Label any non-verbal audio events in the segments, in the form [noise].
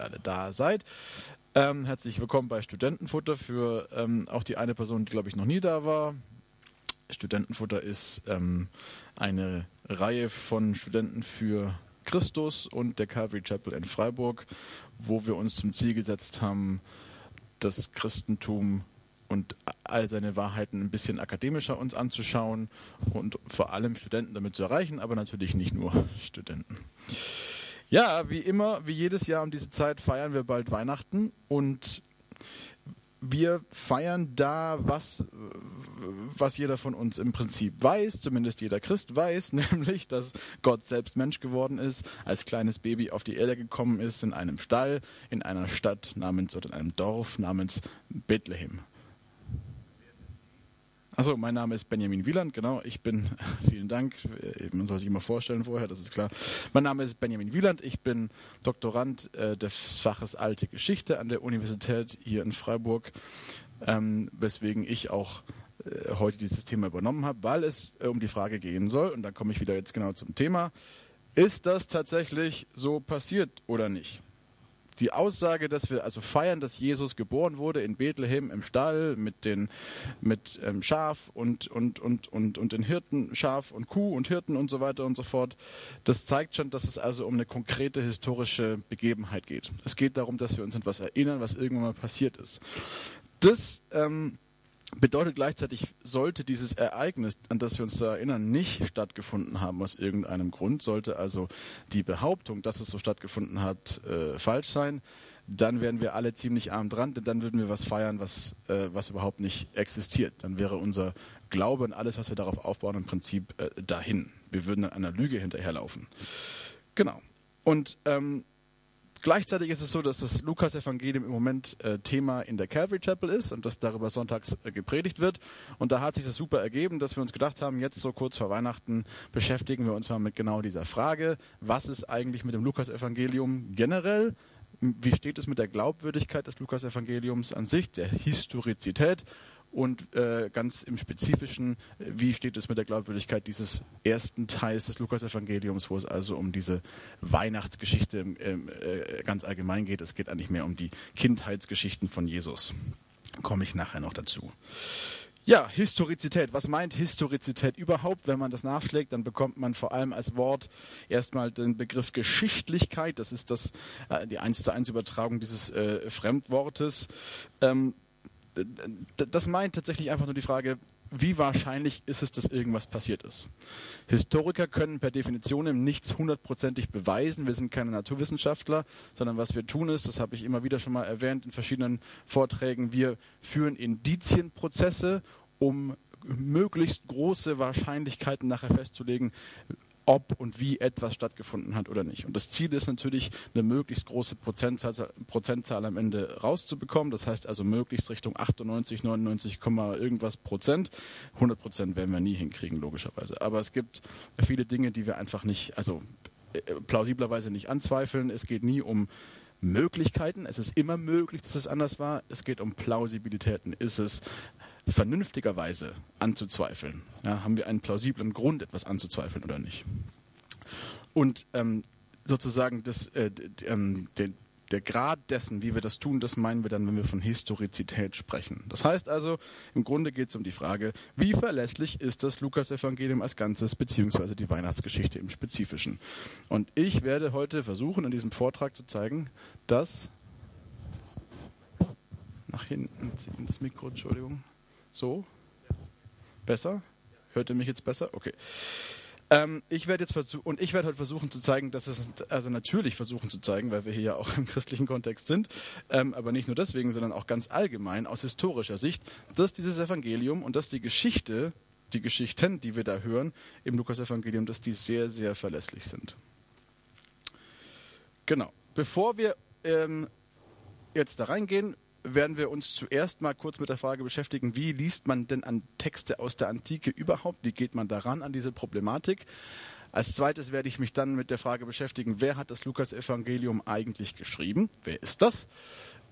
ihr alle da seid. Ähm, herzlich willkommen bei Studentenfutter für ähm, auch die eine Person, die glaube ich noch nie da war. Studentenfutter ist ähm, eine Reihe von Studenten für Christus und der Calvary Chapel in Freiburg, wo wir uns zum Ziel gesetzt haben, das Christentum und all seine Wahrheiten ein bisschen akademischer uns anzuschauen und vor allem Studenten damit zu erreichen, aber natürlich nicht nur Studenten. Ja, wie immer, wie jedes Jahr um diese Zeit feiern wir bald Weihnachten und wir feiern da was, was jeder von uns im Prinzip weiß, zumindest jeder Christ weiß, [laughs] nämlich, dass Gott selbst Mensch geworden ist, als kleines Baby auf die Erde gekommen ist, in einem Stall, in einer Stadt namens oder in einem Dorf namens Bethlehem. Achso, mein Name ist Benjamin Wieland, genau. Ich bin, [laughs] vielen Dank, man soll sich immer vorstellen vorher, das ist klar. Mein Name ist Benjamin Wieland, ich bin Doktorand äh, des Faches Alte Geschichte an der Universität hier in Freiburg, ähm, weswegen ich auch äh, heute dieses Thema übernommen habe, weil es äh, um die Frage gehen soll, und da komme ich wieder jetzt genau zum Thema, ist das tatsächlich so passiert oder nicht? Die Aussage, dass wir also feiern, dass Jesus geboren wurde in Bethlehem im Stall mit den mit ähm, Schaf und und und und und den Hirten Schaf und Kuh und Hirten und so weiter und so fort, das zeigt schon, dass es also um eine konkrete historische Begebenheit geht. Es geht darum, dass wir uns an etwas erinnern, was irgendwann mal passiert ist. Das ähm, bedeutet gleichzeitig, sollte dieses Ereignis, an das wir uns da erinnern, nicht stattgefunden haben aus irgendeinem Grund, sollte also die Behauptung, dass es so stattgefunden hat, äh, falsch sein, dann wären wir alle ziemlich arm dran, denn dann würden wir was feiern, was, äh, was überhaupt nicht existiert. Dann wäre unser Glaube und alles, was wir darauf aufbauen, im Prinzip äh, dahin. Wir würden einer Lüge hinterherlaufen. Genau. Und ähm, Gleichzeitig ist es so, dass das Lukas-Evangelium im Moment äh, Thema in der Calvary Chapel ist und dass darüber sonntags äh, gepredigt wird. Und da hat sich das super ergeben, dass wir uns gedacht haben, jetzt so kurz vor Weihnachten beschäftigen wir uns mal mit genau dieser Frage. Was ist eigentlich mit dem Lukas-Evangelium generell? Wie steht es mit der Glaubwürdigkeit des Lukas-Evangeliums an sich, der Historizität und äh, ganz im Spezifischen, wie steht es mit der Glaubwürdigkeit dieses ersten Teils des Lukas-Evangeliums, wo es also um diese Weihnachtsgeschichte äh, ganz allgemein geht. Es geht eigentlich mehr um die Kindheitsgeschichten von Jesus. Komme ich nachher noch dazu. Ja, Historizität. Was meint Historizität überhaupt? Wenn man das nachschlägt, dann bekommt man vor allem als Wort erstmal den Begriff Geschichtlichkeit. Das ist das, äh, die eins zu eins Übertragung dieses äh, Fremdwortes. Ähm, das meint tatsächlich einfach nur die Frage, wie wahrscheinlich ist es, dass irgendwas passiert ist. Historiker können per Definition nichts hundertprozentig beweisen. Wir sind keine Naturwissenschaftler, sondern was wir tun ist, das habe ich immer wieder schon mal erwähnt in verschiedenen Vorträgen, wir führen Indizienprozesse, um möglichst große Wahrscheinlichkeiten nachher festzulegen, ob und wie etwas stattgefunden hat oder nicht. Und das Ziel ist natürlich, eine möglichst große Prozentzahl, Prozentzahl am Ende rauszubekommen. Das heißt also möglichst Richtung 98, 99, irgendwas Prozent. 100 Prozent werden wir nie hinkriegen, logischerweise. Aber es gibt viele Dinge, die wir einfach nicht, also äh, plausiblerweise nicht anzweifeln. Es geht nie um Möglichkeiten. Es ist immer möglich, dass es anders war. Es geht um Plausibilitäten. Ist es vernünftigerweise anzuzweifeln? Ja, haben wir einen plausiblen Grund, etwas anzuzweifeln oder nicht? Und ähm, sozusagen das, äh, ähm, der, der Grad dessen, wie wir das tun, das meinen wir dann, wenn wir von Historizität sprechen. Das heißt also, im Grunde geht es um die Frage, wie verlässlich ist das Lukas-Evangelium als Ganzes, beziehungsweise die Weihnachtsgeschichte im Spezifischen. Und ich werde heute versuchen, in diesem Vortrag zu zeigen, dass nach hinten das Mikro, Entschuldigung. So? Besser? Hört ihr mich jetzt besser? Okay. Ähm, ich werde jetzt versuchen, und ich werde heute versuchen zu zeigen, dass es, also natürlich versuchen zu zeigen, weil wir hier ja auch im [laughs] christlichen Kontext sind, ähm, aber nicht nur deswegen, sondern auch ganz allgemein aus historischer Sicht, dass dieses Evangelium und dass die Geschichte, die Geschichten, die wir da hören im Lukas-Evangelium, dass die sehr, sehr verlässlich sind. Genau. Bevor wir ähm, jetzt da reingehen, werden wir uns zuerst mal kurz mit der Frage beschäftigen, wie liest man denn an Texte aus der Antike überhaupt? Wie geht man daran an diese Problematik? Als zweites werde ich mich dann mit der Frage beschäftigen, wer hat das Lukas-Evangelium eigentlich geschrieben? Wer ist das?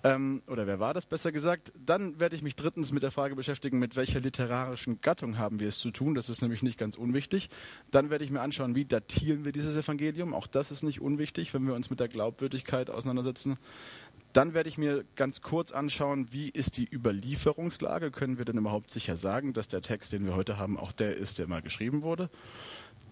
Ähm, oder wer war das besser gesagt? Dann werde ich mich drittens mit der Frage beschäftigen, mit welcher literarischen Gattung haben wir es zu tun. Das ist nämlich nicht ganz unwichtig. Dann werde ich mir anschauen, wie datieren wir dieses Evangelium. Auch das ist nicht unwichtig, wenn wir uns mit der Glaubwürdigkeit auseinandersetzen. Dann werde ich mir ganz kurz anschauen, wie ist die Überlieferungslage? Können wir denn überhaupt sicher sagen, dass der Text, den wir heute haben, auch der ist, der mal geschrieben wurde?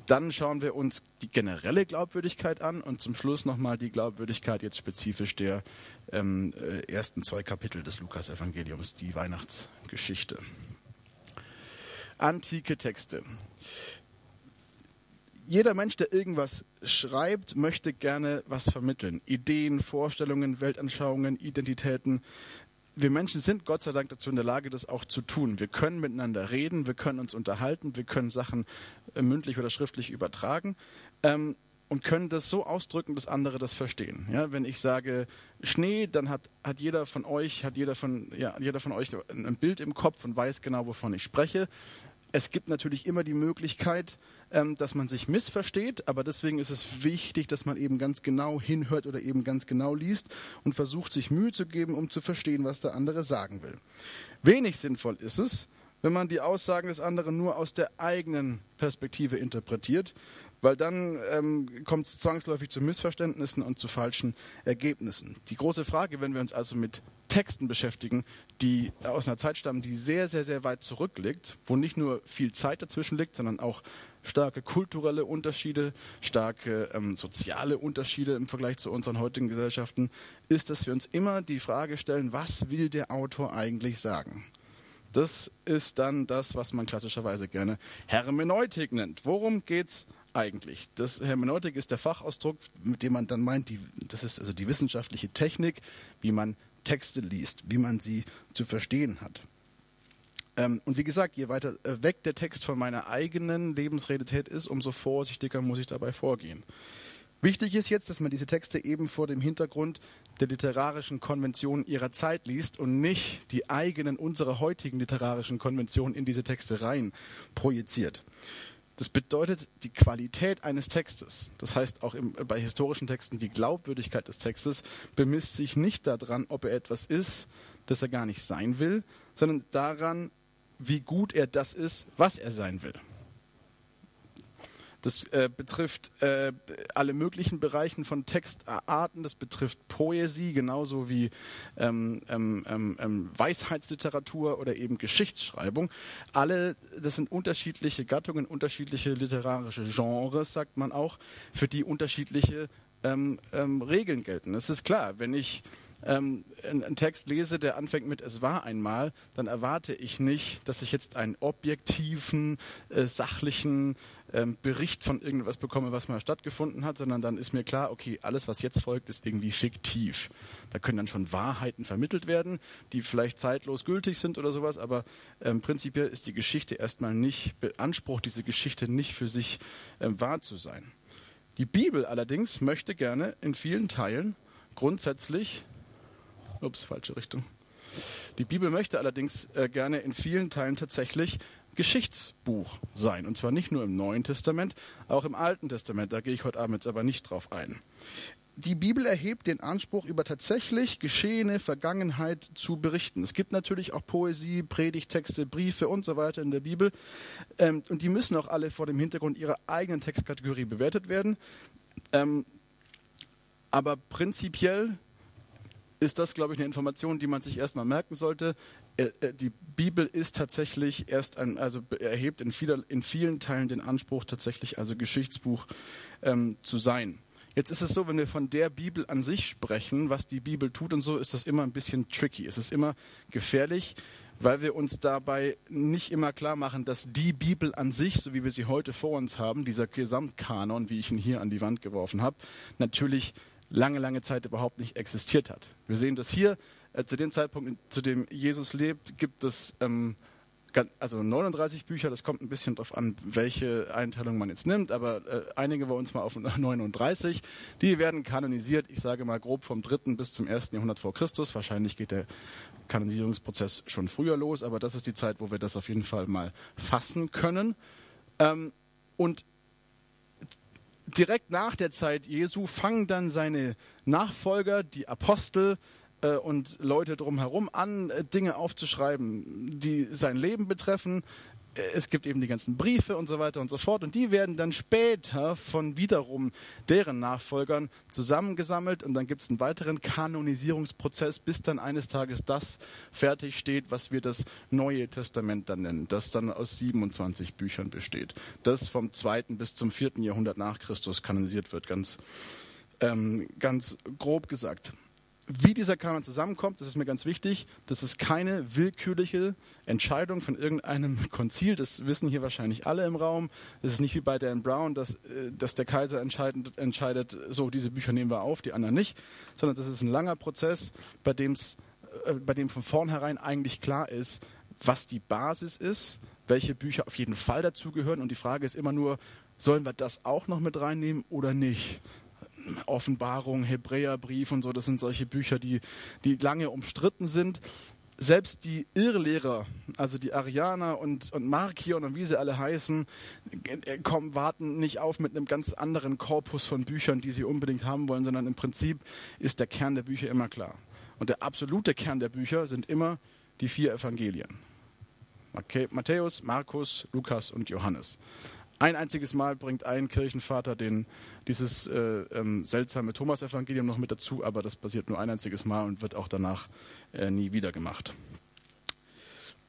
Dann schauen wir uns die generelle Glaubwürdigkeit an und zum Schluss nochmal die Glaubwürdigkeit jetzt spezifisch der ähm, äh, ersten zwei Kapitel des Lukas-Evangeliums, die Weihnachtsgeschichte. Antike Texte. Jeder Mensch, der irgendwas schreibt, möchte gerne was vermitteln. Ideen, Vorstellungen, Weltanschauungen, Identitäten wir Menschen sind Gott sei Dank dazu in der Lage, das auch zu tun. Wir können miteinander reden, wir können uns unterhalten, wir können Sachen äh, mündlich oder schriftlich übertragen ähm, und können das so ausdrücken, dass andere das verstehen. Ja, wenn ich sage Schnee, dann hat, hat jeder von euch, hat jeder von, ja, jeder von euch ein Bild im Kopf und weiß genau, wovon ich spreche. Es gibt natürlich immer die Möglichkeit, ähm, dass man sich missversteht, aber deswegen ist es wichtig, dass man eben ganz genau hinhört oder eben ganz genau liest und versucht, sich Mühe zu geben, um zu verstehen, was der andere sagen will. Wenig sinnvoll ist es, wenn man die Aussagen des anderen nur aus der eigenen Perspektive interpretiert, weil dann ähm, kommt es zwangsläufig zu Missverständnissen und zu falschen Ergebnissen. Die große Frage, wenn wir uns also mit Texten beschäftigen, die aus einer Zeit stammen, die sehr, sehr, sehr weit zurückliegt, wo nicht nur viel Zeit dazwischen liegt, sondern auch starke kulturelle Unterschiede, starke ähm, soziale Unterschiede im Vergleich zu unseren heutigen Gesellschaften, ist, dass wir uns immer die Frage stellen, was will der Autor eigentlich sagen? Das ist dann das, was man klassischerweise gerne Hermeneutik nennt. Worum geht es eigentlich? Das Hermeneutik ist der Fachausdruck, mit dem man dann meint, die, das ist also die wissenschaftliche Technik, wie man Texte liest, wie man sie zu verstehen hat. Ähm, und wie gesagt, je weiter äh, weg der Text von meiner eigenen Lebensrealität ist, umso vorsichtiger muss ich dabei vorgehen. Wichtig ist jetzt, dass man diese Texte eben vor dem Hintergrund der literarischen Konventionen ihrer Zeit liest und nicht die eigenen, unsere heutigen literarischen Konventionen in diese Texte rein projiziert. Das bedeutet die Qualität eines Textes. Das heißt auch im, bei historischen Texten die Glaubwürdigkeit des Textes bemisst sich nicht daran, ob er etwas ist, das er gar nicht sein will, sondern daran, wie gut er das ist, was er sein will. Das äh, betrifft äh, alle möglichen Bereichen von Textarten. Das betrifft Poesie genauso wie ähm, ähm, ähm, ähm, Weisheitsliteratur oder eben Geschichtsschreibung. Alle, das sind unterschiedliche Gattungen, unterschiedliche literarische Genres, sagt man auch, für die unterschiedliche ähm, Regeln gelten. Es ist klar, wenn ich ähm, einen Text lese, der anfängt mit Es war einmal, dann erwarte ich nicht, dass ich jetzt einen objektiven, äh, sachlichen ähm, Bericht von irgendwas bekomme, was mal stattgefunden hat, sondern dann ist mir klar, okay, alles, was jetzt folgt, ist irgendwie fiktiv. Da können dann schon Wahrheiten vermittelt werden, die vielleicht zeitlos gültig sind oder sowas, aber ähm, prinzipiell ist die Geschichte erstmal nicht, beansprucht diese Geschichte nicht für sich ähm, wahr zu sein. Die Bibel allerdings möchte gerne in vielen Teilen grundsätzlich Ups, falsche Richtung. Die Bibel möchte allerdings äh, gerne in vielen Teilen tatsächlich Geschichtsbuch sein. Und zwar nicht nur im Neuen Testament, auch im Alten Testament. Da gehe ich heute Abend jetzt aber nicht drauf ein. Die Bibel erhebt den Anspruch, über tatsächlich geschehene Vergangenheit zu berichten. Es gibt natürlich auch Poesie, Predigtexte, Briefe und so weiter in der Bibel. Ähm, und die müssen auch alle vor dem Hintergrund ihrer eigenen Textkategorie bewertet werden. Ähm, aber prinzipiell ist das, glaube ich, eine Information, die man sich erstmal merken sollte. Äh, äh, die Bibel ist tatsächlich erst ein, also erhebt in, vieler, in vielen Teilen den Anspruch, tatsächlich also Geschichtsbuch ähm, zu sein. Jetzt ist es so, wenn wir von der Bibel an sich sprechen, was die Bibel tut und so, ist das immer ein bisschen tricky. Es ist immer gefährlich, weil wir uns dabei nicht immer klar machen, dass die Bibel an sich, so wie wir sie heute vor uns haben, dieser Gesamtkanon, wie ich ihn hier an die Wand geworfen habe, natürlich lange, lange Zeit überhaupt nicht existiert hat. Wir sehen das hier, äh, zu dem Zeitpunkt, zu dem Jesus lebt, gibt es ähm, also 39 Bücher, das kommt ein bisschen darauf an, welche Einteilung man jetzt nimmt, aber äh, einige wir uns mal auf [laughs] 39. Die werden kanonisiert, ich sage mal grob vom 3. bis zum 1. Jahrhundert vor Christus. Wahrscheinlich geht der Kanonisierungsprozess schon früher los, aber das ist die Zeit, wo wir das auf jeden Fall mal fassen können. Ähm, und direkt nach der Zeit Jesu fangen dann seine Nachfolger, die Apostel, äh, und Leute drumherum an, äh, Dinge aufzuschreiben, die sein Leben betreffen. Äh, es gibt eben die ganzen Briefe und so weiter und so fort. Und die werden dann später von wiederum deren Nachfolgern zusammengesammelt. Und dann gibt es einen weiteren Kanonisierungsprozess, bis dann eines Tages das fertig steht, was wir das Neue Testament dann nennen, das dann aus 27 Büchern besteht. Das vom 2. bis zum 4. Jahrhundert nach Christus kanonisiert wird, ganz, ähm, ganz grob gesagt wie dieser Kanon zusammenkommt, das ist mir ganz wichtig. Das ist keine willkürliche Entscheidung von irgendeinem [laughs] Konzil. Das wissen hier wahrscheinlich alle im Raum. Es ist nicht wie bei Dan Brown, dass, äh, dass der Kaiser entscheidet, entscheidet, so diese Bücher nehmen wir auf, die anderen nicht, sondern das ist ein langer Prozess, bei, dem's, äh, bei dem von vornherein eigentlich klar ist, was die Basis ist, welche Bücher auf jeden Fall dazugehören. Und die Frage ist immer nur, sollen wir das auch noch mit reinnehmen oder nicht? Offenbarung, Hebräerbrief und so, das sind solche Bücher, die, die lange umstritten sind. Selbst die Irrlehrer, also die Arianer und, und Markion und wie sie alle heißen, äh, kommen, warten nicht auf mit einem ganz anderen Korpus von Büchern, die sie unbedingt haben wollen, sondern im Prinzip ist der Kern der Bücher immer klar. Und der absolute Kern der Bücher sind immer die vier Evangelien. Matthäus, Markus, Lukas und Johannes. Ein einziges Mal bringt ein Kirchenvater den, dieses äh, ähm, seltsame Thomas-Evangelium noch mit dazu, aber das passiert nur ein einziges Mal und wird auch danach äh, nie wieder gemacht.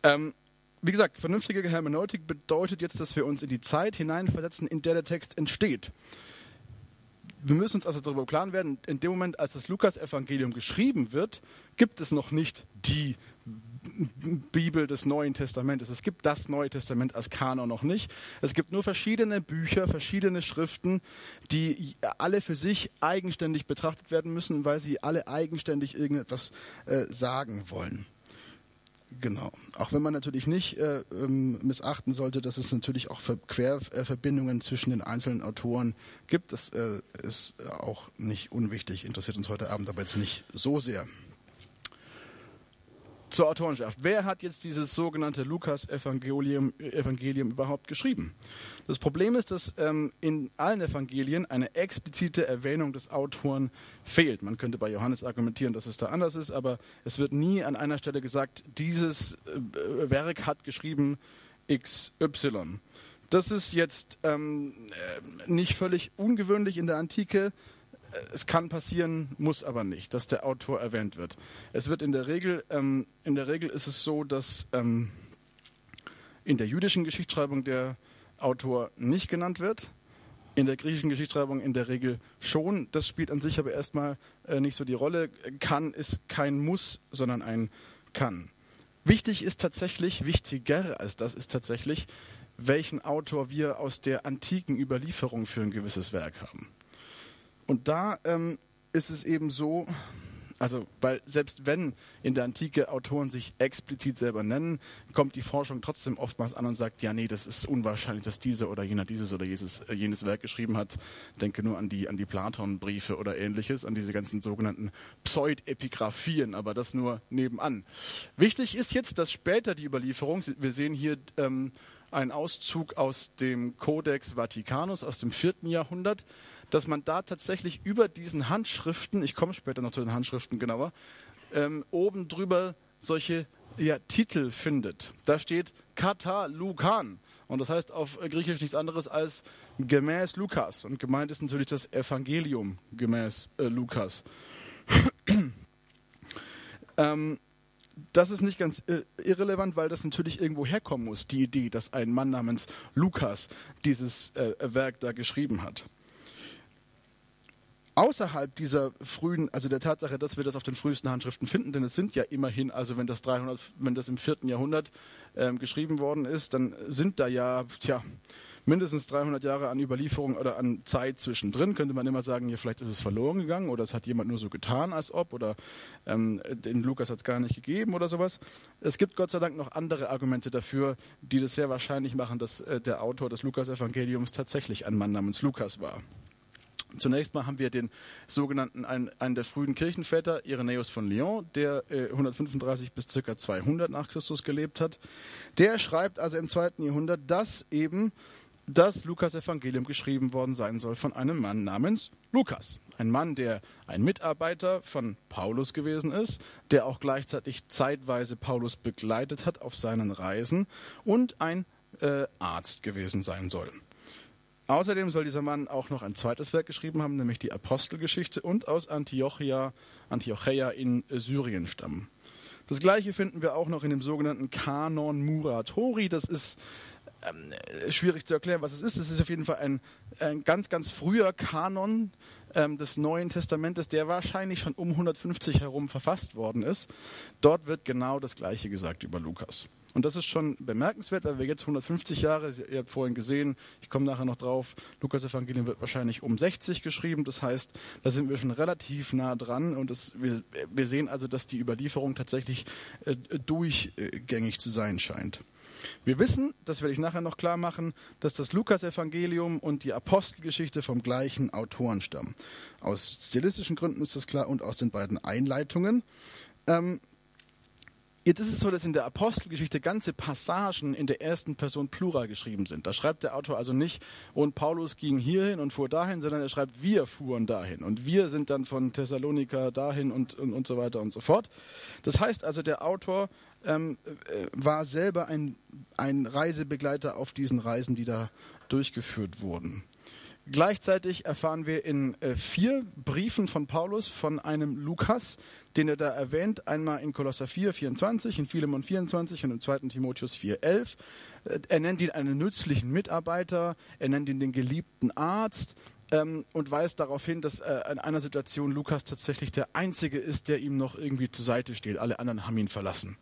Ähm, wie gesagt, vernünftige Hermeneutik bedeutet jetzt, dass wir uns in die Zeit hineinversetzen, in der der Text entsteht. Wir müssen uns also darüber klar werden, in dem Moment, als das Lukas-Evangelium geschrieben wird, gibt es noch nicht die Bibel des Neuen Testamentes. Es gibt das Neue Testament als Kanon noch nicht. Es gibt nur verschiedene Bücher, verschiedene Schriften, die alle für sich eigenständig betrachtet werden müssen, weil sie alle eigenständig irgendetwas äh, sagen wollen. Genau. Auch wenn man natürlich nicht äh, ähm, missachten sollte, dass es natürlich auch Querverbindungen zwischen den einzelnen Autoren gibt. Das äh, ist auch nicht unwichtig, interessiert uns heute Abend aber jetzt nicht so sehr zur Autorenschaft. Wer hat jetzt dieses sogenannte Lukas-Evangelium Evangelium überhaupt geschrieben? Das Problem ist, dass ähm, in allen Evangelien eine explizite Erwähnung des Autoren fehlt. Man könnte bei Johannes argumentieren, dass es da anders ist, aber es wird nie an einer Stelle gesagt, dieses äh, Werk hat geschrieben XY. Das ist jetzt ähm, äh, nicht völlig ungewöhnlich in der Antike es kann passieren, muss aber nicht, dass der Autor erwähnt wird. Es wird in der Regel, ähm, in der Regel ist es so, dass ähm, in der jüdischen Geschichtsschreibung der Autor nicht genannt wird. In der griechischen Geschichtsschreibung in der Regel schon. Das spielt an sich aber erstmal äh, nicht so die Rolle. Kann ist kein Muss, sondern ein Kann. Wichtig ist tatsächlich, wichtiger als das ist tatsächlich, welchen Autor wir aus der antiken Überlieferung für ein gewisses Werk haben. Und da ähm, ist es eben so, also, weil selbst wenn in der Antike Autoren sich explizit selber nennen, kommt die Forschung trotzdem oftmals an und sagt, ja, nee, das ist unwahrscheinlich, dass dieser oder jener dieses oder jenes, äh, jenes Werk geschrieben hat. Denke nur an die, an die Platon-Briefe oder ähnliches, an diese ganzen sogenannten Pseudepigraphien, aber das nur nebenan. Wichtig ist jetzt, dass später die Überlieferung, wir sehen hier ähm, einen Auszug aus dem Codex Vaticanus aus dem vierten Jahrhundert, dass man da tatsächlich über diesen Handschriften, ich komme später noch zu den Handschriften genauer, ähm, oben drüber solche ja, Titel findet. Da steht Kata Lukan. Und das heißt auf Griechisch nichts anderes als gemäß Lukas. Und gemeint ist natürlich das Evangelium gemäß äh, Lukas. [clears throat] ähm, das ist nicht ganz äh, irrelevant, weil das natürlich irgendwo herkommen muss, die Idee, dass ein Mann namens Lukas dieses äh, Werk da geschrieben hat außerhalb dieser frühen, also der Tatsache, dass wir das auf den frühesten Handschriften finden, denn es sind ja immerhin, also wenn das 300, wenn das im vierten Jahrhundert ähm, geschrieben worden ist, dann sind da ja, tja, mindestens 300 Jahre an Überlieferung oder an Zeit zwischendrin. Könnte man immer sagen, ja, vielleicht ist es verloren gegangen oder es hat jemand nur so getan, als ob oder ähm, den Lukas hat es gar nicht gegeben oder sowas. Es gibt Gott sei Dank noch andere Argumente dafür, die das sehr wahrscheinlich machen, dass äh, der Autor des Lukas-Evangeliums tatsächlich ein Mann namens Lukas war. Zunächst mal haben wir den sogenannten, einen, einen der frühen Kirchenväter, Irenäus von Lyon, der äh, 135 bis ca. 200 nach Christus gelebt hat. Der schreibt also im zweiten Jahrhundert, dass eben das Lukas-Evangelium geschrieben worden sein soll von einem Mann namens Lukas. Ein Mann, der ein Mitarbeiter von Paulus gewesen ist, der auch gleichzeitig zeitweise Paulus begleitet hat auf seinen Reisen und ein äh, Arzt gewesen sein soll. Außerdem soll dieser Mann auch noch ein zweites Werk geschrieben haben, nämlich die Apostelgeschichte und aus Antiochia, Antiocheia in Syrien stammen. Das gleiche finden wir auch noch in dem sogenannten Kanon Muratori. Das ist ähm, schwierig zu erklären, was es ist. Es ist auf jeden Fall ein, ein ganz, ganz früher Kanon ähm, des Neuen Testamentes, der wahrscheinlich schon um 150 herum verfasst worden ist. Dort wird genau das Gleiche gesagt über Lukas. Und das ist schon bemerkenswert, weil wir jetzt 150 Jahre, ihr habt vorhin gesehen, ich komme nachher noch drauf, Lukas Evangelium wird wahrscheinlich um 60 geschrieben. Das heißt, da sind wir schon relativ nah dran und das, wir, wir, sehen also, dass die Überlieferung tatsächlich äh, durchgängig zu sein scheint. Wir wissen, das werde ich nachher noch klar machen, dass das Lukas-Evangelium und die Apostelgeschichte vom gleichen Autoren stammen. Aus stilistischen Gründen ist das klar und aus den beiden Einleitungen. Ähm, Jetzt ist es so, dass in der Apostelgeschichte ganze Passagen in der ersten Person Plural geschrieben sind. Da schreibt der Autor also nicht, und Paulus ging hierhin und fuhr dahin, sondern er schreibt, wir fuhren dahin. Und wir sind dann von Thessalonika dahin und, und, und so weiter und so fort. Das heißt also, der Autor ähm, äh, war selber ein, ein Reisebegleiter auf diesen Reisen, die da durchgeführt wurden. Gleichzeitig erfahren wir in äh, vier Briefen von Paulus von einem Lukas, den er da erwähnt, einmal in Kolosser 4, 24, in Philemon 24 und im 2. Timotheus 4, 11. Äh, er nennt ihn einen nützlichen Mitarbeiter, er nennt ihn den geliebten Arzt ähm, und weist darauf hin, dass äh, in einer Situation Lukas tatsächlich der Einzige ist, der ihm noch irgendwie zur Seite steht. Alle anderen haben ihn verlassen.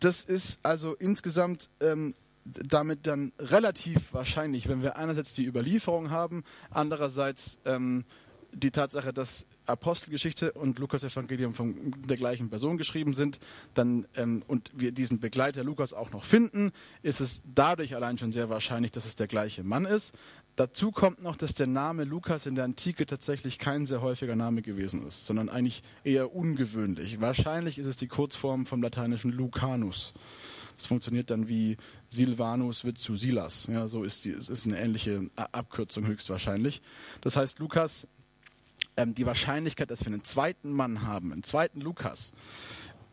Das ist also insgesamt ähm, damit dann relativ wahrscheinlich, wenn wir einerseits die Überlieferung haben, andererseits ähm, die Tatsache, dass Apostelgeschichte und Lukas Evangelium von der gleichen Person geschrieben sind, dann ähm, und wir diesen Begleiter Lukas auch noch finden, ist es dadurch allein schon sehr wahrscheinlich, dass es der gleiche Mann ist. Dazu kommt noch, dass der Name Lukas in der Antike tatsächlich kein sehr häufiger Name gewesen ist, sondern eigentlich eher ungewöhnlich. Wahrscheinlich ist es die Kurzform vom lateinischen Lucanus. Das funktioniert dann wie Silvanus wird zu Silas. Ja, so ist die, es ist eine ähnliche Abkürzung höchstwahrscheinlich. Das heißt, Lukas, ähm, die Wahrscheinlichkeit, dass wir einen zweiten Mann haben, einen zweiten Lukas,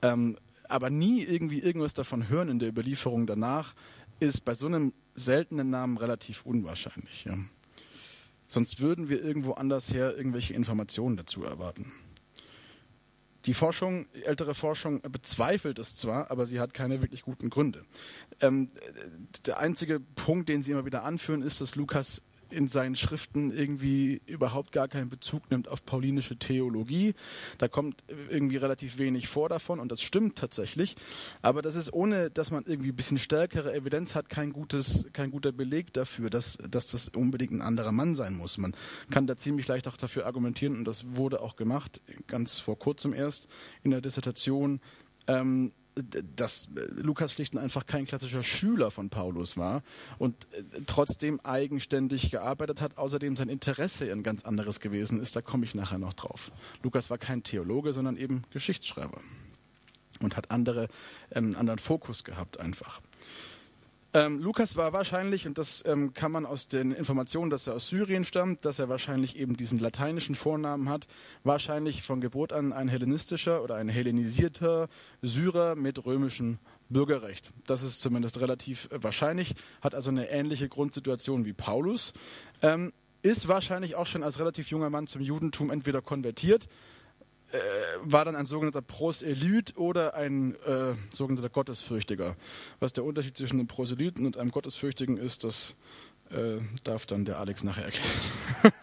ähm, aber nie irgendwie irgendwas davon hören in der Überlieferung danach, ist bei so einem seltenen Namen relativ unwahrscheinlich. Ja. Sonst würden wir irgendwo anders her irgendwelche Informationen dazu erwarten. Die Forschung, ältere Forschung bezweifelt es zwar, aber sie hat keine wirklich guten Gründe. Ähm, der einzige Punkt, den sie immer wieder anführen, ist, dass Lukas in seinen Schriften irgendwie überhaupt gar keinen Bezug nimmt auf paulinische Theologie. Da kommt irgendwie relativ wenig vor davon und das stimmt tatsächlich. Aber das ist ohne, dass man irgendwie ein bisschen stärkere Evidenz hat, kein gutes, kein guter Beleg dafür, dass, dass das unbedingt ein anderer Mann sein muss. Man kann da ziemlich leicht auch dafür argumentieren und das wurde auch gemacht, ganz vor kurzem erst in der Dissertation. Ähm, dass äh, Lukas schlicht und einfach kein klassischer Schüler von Paulus war und äh, trotzdem eigenständig gearbeitet hat, außerdem sein Interesse ein ganz anderes gewesen ist, da komme ich nachher noch drauf. Lukas war kein Theologe, sondern eben Geschichtsschreiber und hat andere, ähm, anderen Fokus gehabt einfach. Ähm, Lukas war wahrscheinlich, und das ähm, kann man aus den Informationen, dass er aus Syrien stammt, dass er wahrscheinlich eben diesen lateinischen Vornamen hat, wahrscheinlich von Geburt an ein hellenistischer oder ein hellenisierter Syrer mit römischem Bürgerrecht. Das ist zumindest relativ äh, wahrscheinlich, hat also eine ähnliche Grundsituation wie Paulus, ähm, ist wahrscheinlich auch schon als relativ junger Mann zum Judentum entweder konvertiert, äh, war dann ein sogenannter Proselyt oder ein äh, sogenannter Gottesfürchtiger. Was der Unterschied zwischen einem Proselyten und einem Gottesfürchtigen ist, das äh, darf dann der Alex nachher erklären.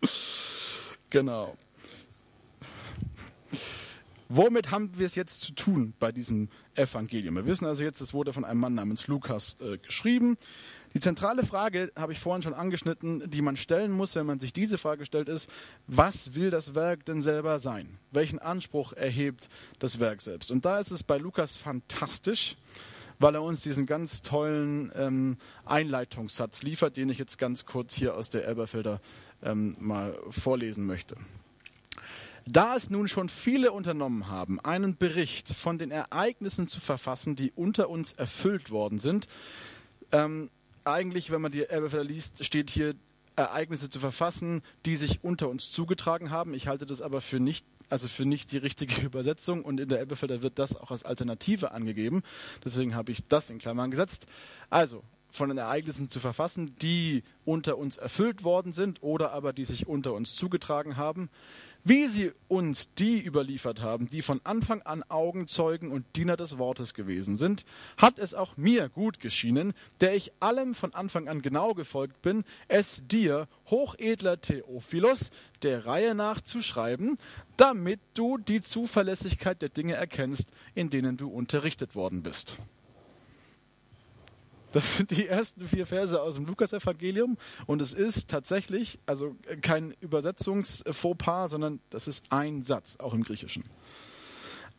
[laughs] genau. Womit haben wir es jetzt zu tun bei diesem Evangelium? Wir wissen also jetzt, es wurde von einem Mann namens Lukas äh, geschrieben. Die zentrale Frage, habe ich vorhin schon angeschnitten, die man stellen muss, wenn man sich diese Frage stellt, ist, was will das Werk denn selber sein? Welchen Anspruch erhebt das Werk selbst? Und da ist es bei Lukas fantastisch, weil er uns diesen ganz tollen ähm, Einleitungssatz liefert, den ich jetzt ganz kurz hier aus der Elberfelder ähm, mal vorlesen möchte. Da es nun schon viele unternommen haben, einen Bericht von den Ereignissen zu verfassen, die unter uns erfüllt worden sind, ähm, eigentlich, wenn man die Elberfelder liest, steht hier Ereignisse zu verfassen, die sich unter uns zugetragen haben. Ich halte das aber für nicht also für nicht die richtige [laughs] Übersetzung und in der Elbefelder wird das auch als Alternative angegeben. Deswegen habe ich das in Klammern gesetzt. Also von den Ereignissen zu verfassen, die unter uns erfüllt worden sind oder aber die sich unter uns zugetragen haben, wie sie uns die überliefert haben, die von Anfang an Augenzeugen und Diener des Wortes gewesen sind, hat es auch mir gut geschienen, der ich allem von Anfang an genau gefolgt bin, es dir, hochedler Theophilos, der Reihe nach zu schreiben, damit du die Zuverlässigkeit der Dinge erkennst, in denen du unterrichtet worden bist. Das sind die ersten vier Verse aus dem Lukasevangelium und es ist tatsächlich, also kein Übersetzungsfauxpas, sondern das ist ein Satz, auch im Griechischen.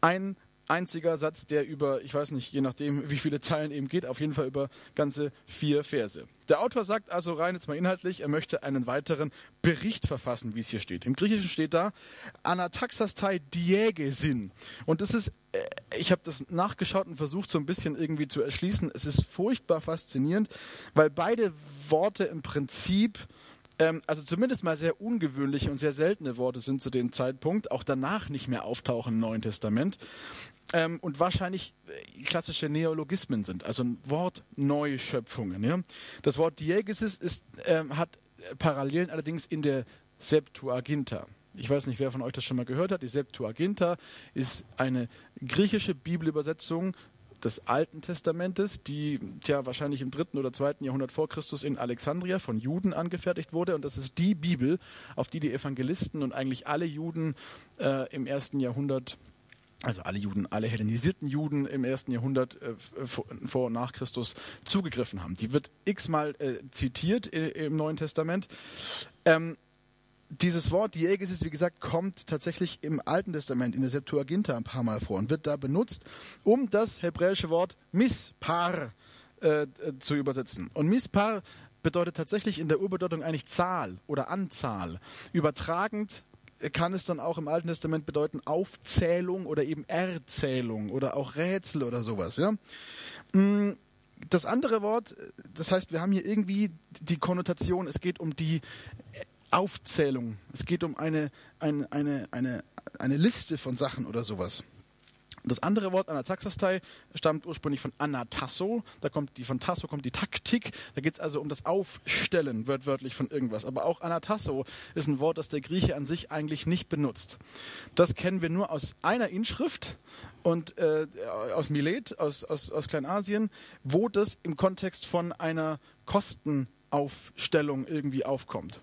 Ein einziger Satz, der über, ich weiß nicht, je nachdem, wie viele Zeilen eben geht, auf jeden Fall über ganze vier Verse. Der Autor sagt also rein jetzt mal inhaltlich, er möchte einen weiteren Bericht verfassen, wie es hier steht. Im Griechischen steht da Anataxastai diegesin. Und das ist, äh, ich habe das nachgeschaut und versucht so ein bisschen irgendwie zu erschließen. Es ist furchtbar faszinierend, weil beide Worte im Prinzip ähm, also zumindest mal sehr ungewöhnliche und sehr seltene Worte sind zu dem Zeitpunkt, auch danach nicht mehr auftauchen im Neuen Testament. Ähm, und wahrscheinlich äh, klassische Neologismen sind, also Wortneuschöpfungen. Ja? Das Wort Diegesis ist, ähm, hat Parallelen allerdings in der Septuaginta. Ich weiß nicht, wer von euch das schon mal gehört hat. Die Septuaginta ist eine griechische Bibelübersetzung des Alten Testamentes, die tja, wahrscheinlich im dritten oder zweiten Jahrhundert vor Christus in Alexandria von Juden angefertigt wurde. Und das ist die Bibel, auf die die Evangelisten und eigentlich alle Juden äh, im ersten Jahrhundert also alle Juden, alle hellenisierten Juden im ersten Jahrhundert äh, vor und nach Christus zugegriffen haben. Die wird x-mal äh, zitiert äh, im Neuen Testament. Ähm, dieses Wort Diegesis, wie gesagt, kommt tatsächlich im Alten Testament in der Septuaginta ein paar Mal vor und wird da benutzt, um das hebräische Wort Mispar äh, zu übersetzen. Und Mispar bedeutet tatsächlich in der Urbedeutung eigentlich Zahl oder Anzahl. Übertragend kann es dann auch im Alten Testament bedeuten Aufzählung oder eben Erzählung oder auch Rätsel oder sowas. Ja? Mm, das andere Wort, das heißt, wir haben hier irgendwie die Konnotation, es geht um die Aufzählung. Es geht um eine, eine, eine, eine, eine Liste von Sachen oder sowas. Das andere Wort Anataxastei stammt ursprünglich von Anatasso. Da kommt die von Tasso kommt die Taktik. Da geht es also um das Aufstellen, wörtlich von irgendwas. Aber auch Anatasso ist ein Wort, das der Grieche an sich eigentlich nicht benutzt. Das kennen wir nur aus einer Inschrift und äh, aus Milet, aus, aus, aus Kleinasien, wo das im Kontext von einer Kostenaufstellung irgendwie aufkommt.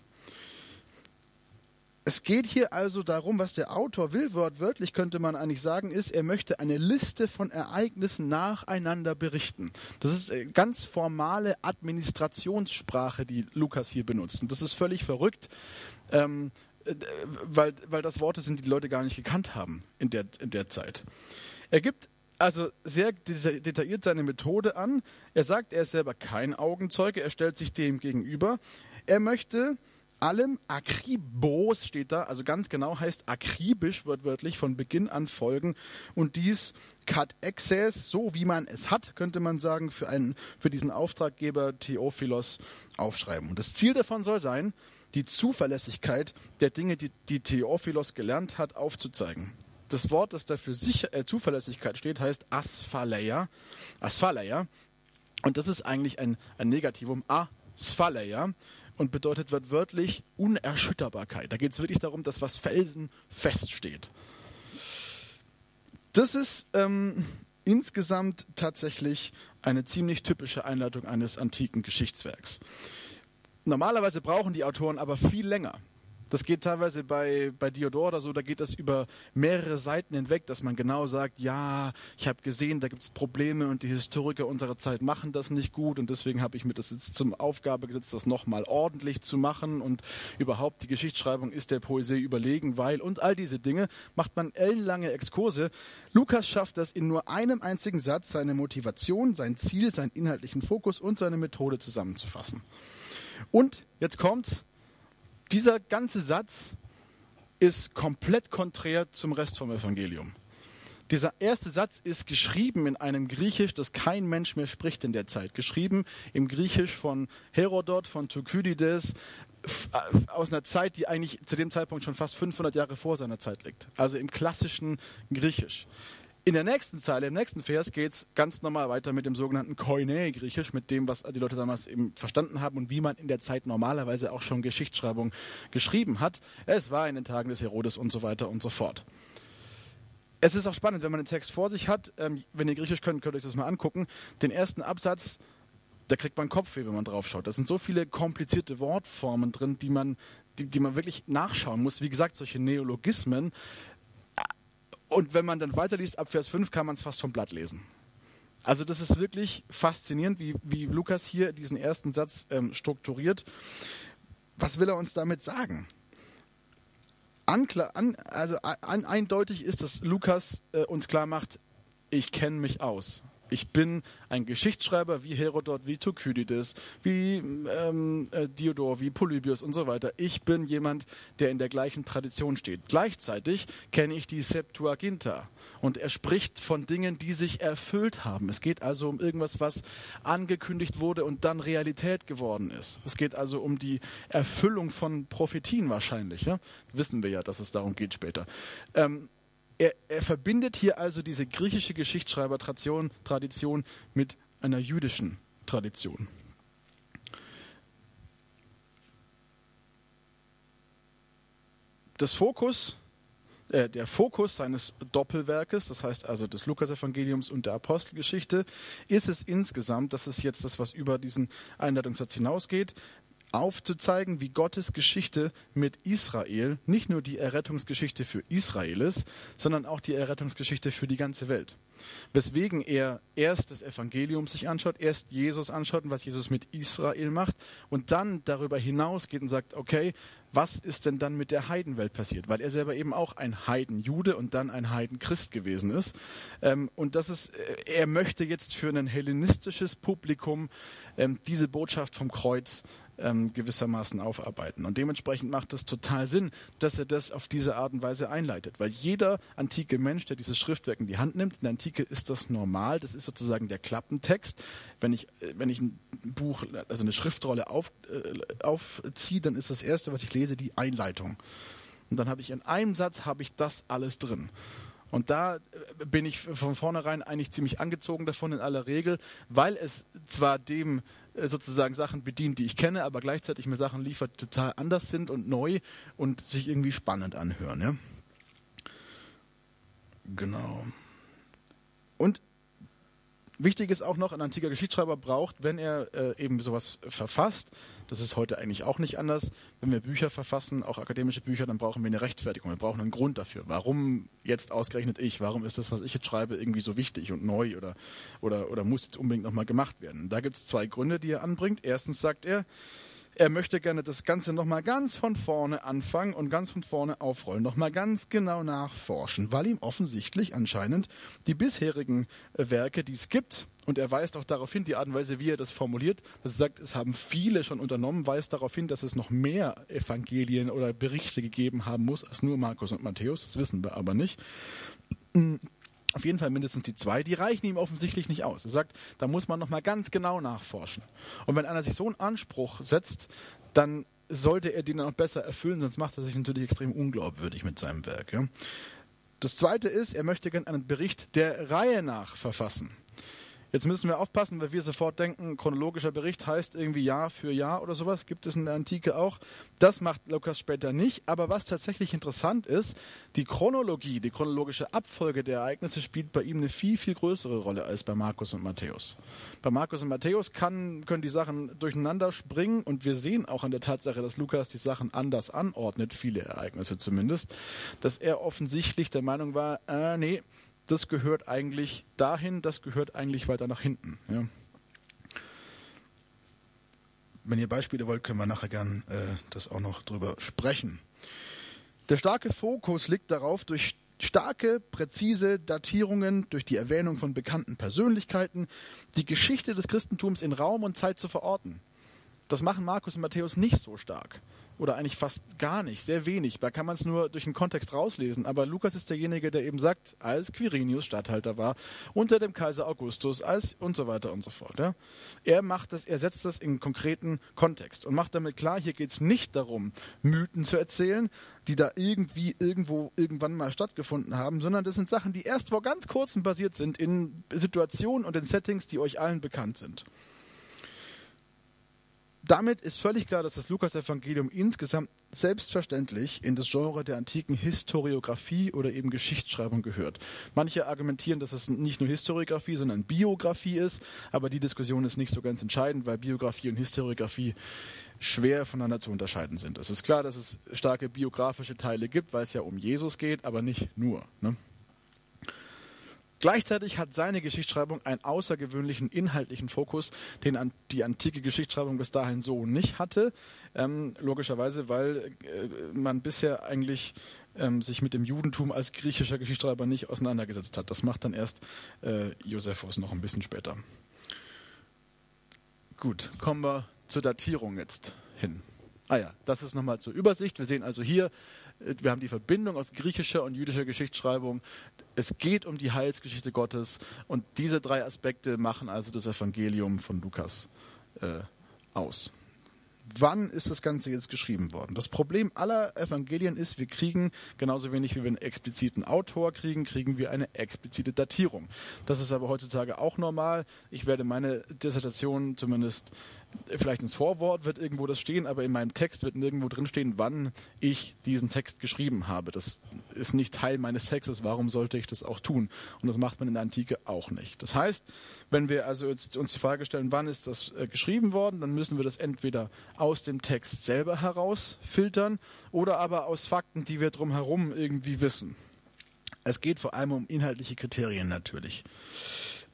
Es geht hier also darum, was der Autor will, wortwörtlich könnte man eigentlich sagen, ist, er möchte eine Liste von Ereignissen nacheinander berichten. Das ist äh, ganz formale Administrationssprache, die Lukas hier benutzt. Und das ist völlig verrückt, ähm, äh, weil, weil das Worte sind, die die Leute gar nicht gekannt haben in der, in der Zeit. Er gibt also sehr detailliert seine Methode an. Er sagt, er ist selber kein Augenzeuge, er stellt sich dem gegenüber. Er möchte allem akribos steht da, also ganz genau heißt akribisch wortwörtlich von Beginn an folgen und dies cat excess, so wie man es hat, könnte man sagen, für, einen, für diesen Auftraggeber Theophilos aufschreiben. Und das Ziel davon soll sein, die Zuverlässigkeit der Dinge, die, die Theophilos gelernt hat, aufzuzeigen. Das Wort, das dafür sicher, äh, Zuverlässigkeit steht, heißt Asphaleia. Asphaleia. Und das ist eigentlich ein, ein Negativum. Asphaleia und bedeutet wörtlich Unerschütterbarkeit. Da geht es wirklich darum, dass was Felsen feststeht. Das ist ähm, insgesamt tatsächlich eine ziemlich typische Einleitung eines antiken Geschichtswerks. Normalerweise brauchen die Autoren aber viel länger. Das geht teilweise bei, bei Diodor oder so, da geht das über mehrere Seiten hinweg, dass man genau sagt, ja, ich habe gesehen, da gibt es Probleme und die Historiker unserer Zeit machen das nicht gut und deswegen habe ich mir das jetzt zum Aufgabe gesetzt, das nochmal ordentlich zu machen und überhaupt die Geschichtsschreibung ist der Poesie überlegen, weil und all diese Dinge macht man ellenlange Exkurse. Lukas schafft das in nur einem einzigen Satz, seine Motivation, sein Ziel, seinen inhaltlichen Fokus und seine Methode zusammenzufassen. Und jetzt kommt's, dieser ganze Satz ist komplett konträr zum Rest vom Evangelium. Dieser erste Satz ist geschrieben in einem Griechisch, das kein Mensch mehr spricht in der Zeit. Geschrieben im Griechisch von Herodot, von Thukydides, äh, aus einer Zeit, die eigentlich zu dem Zeitpunkt schon fast 500 Jahre vor seiner Zeit liegt. Also im klassischen Griechisch. In der nächsten Zeile, im nächsten Vers, geht es ganz normal weiter mit dem sogenannten Koine-Griechisch, mit dem, was die Leute damals eben verstanden haben und wie man in der Zeit normalerweise auch schon Geschichtsschreibung geschrieben hat. Es war in den Tagen des Herodes und so weiter und so fort. Es ist auch spannend, wenn man den Text vor sich hat. Ähm, wenn ihr Griechisch könnt, könnt ihr euch das mal angucken. Den ersten Absatz, da kriegt man Kopfweh, wenn man drauf schaut. Da sind so viele komplizierte Wortformen drin, die man, die, die man wirklich nachschauen muss. Wie gesagt, solche Neologismen und wenn man dann weiterliest, ab Vers 5 kann man es fast vom Blatt lesen. Also das ist wirklich faszinierend, wie, wie Lukas hier diesen ersten Satz ähm, strukturiert. Was will er uns damit sagen? Anklar, an, also an, eindeutig ist, dass Lukas äh, uns klar macht, ich kenne mich aus. Ich bin ein Geschichtsschreiber wie Herodot, wie Thukydides, wie ähm, äh, Diodor, wie Polybius und so weiter. Ich bin jemand, der in der gleichen Tradition steht. Gleichzeitig kenne ich die Septuaginta und er spricht von Dingen, die sich erfüllt haben. Es geht also um irgendwas, was angekündigt wurde und dann Realität geworden ist. Es geht also um die Erfüllung von Prophetien wahrscheinlich. Ja? Wissen wir ja, dass es darum geht später. Ähm, er, er verbindet hier also diese griechische Geschichtsschreibertradition Tradition mit einer jüdischen Tradition. Das Fokus, äh, der Fokus seines Doppelwerkes, das heißt also des Lukasevangeliums und der Apostelgeschichte, ist es insgesamt, das ist jetzt das, was über diesen Einleitungssatz hinausgeht, aufzuzeigen, wie Gottes Geschichte mit Israel nicht nur die Errettungsgeschichte für Israel ist, sondern auch die Errettungsgeschichte für die ganze Welt. Weswegen er erst das Evangelium sich anschaut, erst Jesus anschaut und was Jesus mit Israel macht und dann darüber hinausgeht und sagt, okay, was ist denn dann mit der Heidenwelt passiert? Weil er selber eben auch ein Heidenjude und dann ein Heidenchrist gewesen ist. Ähm, und das ist, äh, er möchte jetzt für ein hellenistisches Publikum ähm, diese Botschaft vom Kreuz ähm, gewissermaßen aufarbeiten. Und dementsprechend macht es total Sinn, dass er das auf diese Art und Weise einleitet. Weil jeder antike Mensch, der dieses Schriftwerk in die Hand nimmt, in der Antike ist das normal, das ist sozusagen der Klappentext. Wenn ich, äh, wenn ich ein Buch, also eine Schriftrolle auf, äh, aufziehe, dann ist das Erste, was ich lese, die Einleitung. Und dann habe ich in einem Satz habe ich das alles drin. Und da äh, bin ich von vornherein eigentlich ziemlich angezogen davon in aller Regel, weil es zwar dem äh, sozusagen Sachen bedient, die ich kenne, aber gleichzeitig mir Sachen liefert, die total anders sind und neu und sich irgendwie spannend anhören. Ja? Genau. Und wichtig ist auch noch, ein antiker Geschichtsschreiber braucht, wenn er äh, eben sowas verfasst, das ist heute eigentlich auch nicht anders. Wenn wir Bücher verfassen, auch akademische Bücher, dann brauchen wir eine Rechtfertigung. Wir brauchen einen Grund dafür. Warum jetzt ausgerechnet ich? Warum ist das, was ich jetzt schreibe, irgendwie so wichtig und neu oder, oder, oder muss jetzt unbedingt nochmal gemacht werden? Da gibt es zwei Gründe, die er anbringt. Erstens sagt er, er möchte gerne das Ganze nochmal ganz von vorne anfangen und ganz von vorne aufrollen, nochmal ganz genau nachforschen, weil ihm offensichtlich anscheinend die bisherigen äh, Werke, die es gibt, und er weist auch darauf hin, die Art und Weise, wie er das formuliert, dass er sagt, es haben viele schon unternommen, weist darauf hin, dass es noch mehr Evangelien oder Berichte gegeben haben muss als nur Markus und Matthäus. Das wissen wir aber nicht auf jeden Fall mindestens die zwei, die reichen ihm offensichtlich nicht aus. Er sagt, da muss man nochmal ganz genau nachforschen. Und wenn einer sich so einen Anspruch setzt, dann sollte er den auch besser erfüllen, sonst macht er sich natürlich extrem unglaubwürdig mit seinem Werk. Ja. Das zweite ist, er möchte gerne einen Bericht der Reihe nach verfassen. Jetzt müssen wir aufpassen, weil wir sofort denken, chronologischer Bericht heißt irgendwie Jahr für Jahr oder sowas. Gibt es in der Antike auch. Das macht Lukas später nicht. Aber was tatsächlich interessant ist, die Chronologie, die chronologische Abfolge der Ereignisse spielt bei ihm eine viel, viel größere Rolle als bei Markus und Matthäus. Bei Markus und Matthäus kann, können die Sachen durcheinander springen und wir sehen auch an der Tatsache, dass Lukas die Sachen anders anordnet, viele Ereignisse zumindest, dass er offensichtlich der Meinung war, äh, nee, das gehört eigentlich dahin, das gehört eigentlich weiter nach hinten. Ja. Wenn ihr Beispiele wollt, können wir nachher gern äh, das auch noch drüber sprechen. Der starke Fokus liegt darauf, durch starke, präzise Datierungen, durch die Erwähnung von bekannten Persönlichkeiten, die Geschichte des Christentums in Raum und Zeit zu verorten. Das machen Markus und Matthäus nicht so stark. Oder eigentlich fast gar nicht, sehr wenig. Da kann man es nur durch den Kontext rauslesen. Aber Lukas ist derjenige, der eben sagt, als Quirinius Statthalter war, unter dem Kaiser Augustus, als und so weiter und so fort. Ja. Er macht das, er setzt das in konkreten Kontext und macht damit klar, hier geht es nicht darum, Mythen zu erzählen, die da irgendwie irgendwo irgendwann mal stattgefunden haben, sondern das sind Sachen, die erst vor ganz kurzem basiert sind in Situationen und in Settings, die euch allen bekannt sind damit ist völlig klar, dass das Lukas-Evangelium insgesamt selbstverständlich in das Genre der antiken Historiographie oder eben Geschichtsschreibung gehört. Manche argumentieren, dass es nicht nur Historiographie, sondern Biografie ist, aber die Diskussion ist nicht so ganz entscheidend, weil Biografie und Historiographie schwer voneinander zu unterscheiden sind. Es ist klar, dass es starke biografische Teile gibt, weil es ja um Jesus geht, aber nicht nur. Ne? Gleichzeitig hat seine Geschichtsschreibung einen außergewöhnlichen inhaltlichen Fokus, den die antike Geschichtsschreibung bis dahin so nicht hatte. Ähm, logischerweise, weil äh, man bisher eigentlich ähm, sich mit dem Judentum als griechischer Geschichtsschreiber nicht auseinandergesetzt hat. Das macht dann erst äh, Josephus noch ein bisschen später. Gut, kommen wir zur Datierung jetzt hin. Ah ja, das ist nochmal zur Übersicht. Wir sehen also hier wir haben die Verbindung aus griechischer und jüdischer Geschichtsschreibung. Es geht um die Heilsgeschichte Gottes und diese drei Aspekte machen also das Evangelium von Lukas äh, aus. Wann ist das Ganze jetzt geschrieben worden? Das Problem aller Evangelien ist, wir kriegen genauso wenig wie wir einen expliziten Autor kriegen, kriegen wir eine explizite Datierung. Das ist aber heutzutage auch normal. Ich werde meine Dissertation zumindest vielleicht ins Vorwort wird irgendwo das stehen, aber in meinem Text wird nirgendwo drin stehen, wann ich diesen Text geschrieben habe. Das ist nicht Teil meines Textes. Warum sollte ich das auch tun? Und das macht man in der Antike auch nicht. Das heißt, wenn wir also jetzt uns die Frage stellen, wann ist das äh, geschrieben worden, dann müssen wir das entweder aus dem Text selber herausfiltern oder aber aus Fakten, die wir drumherum irgendwie wissen. Es geht vor allem um inhaltliche Kriterien natürlich.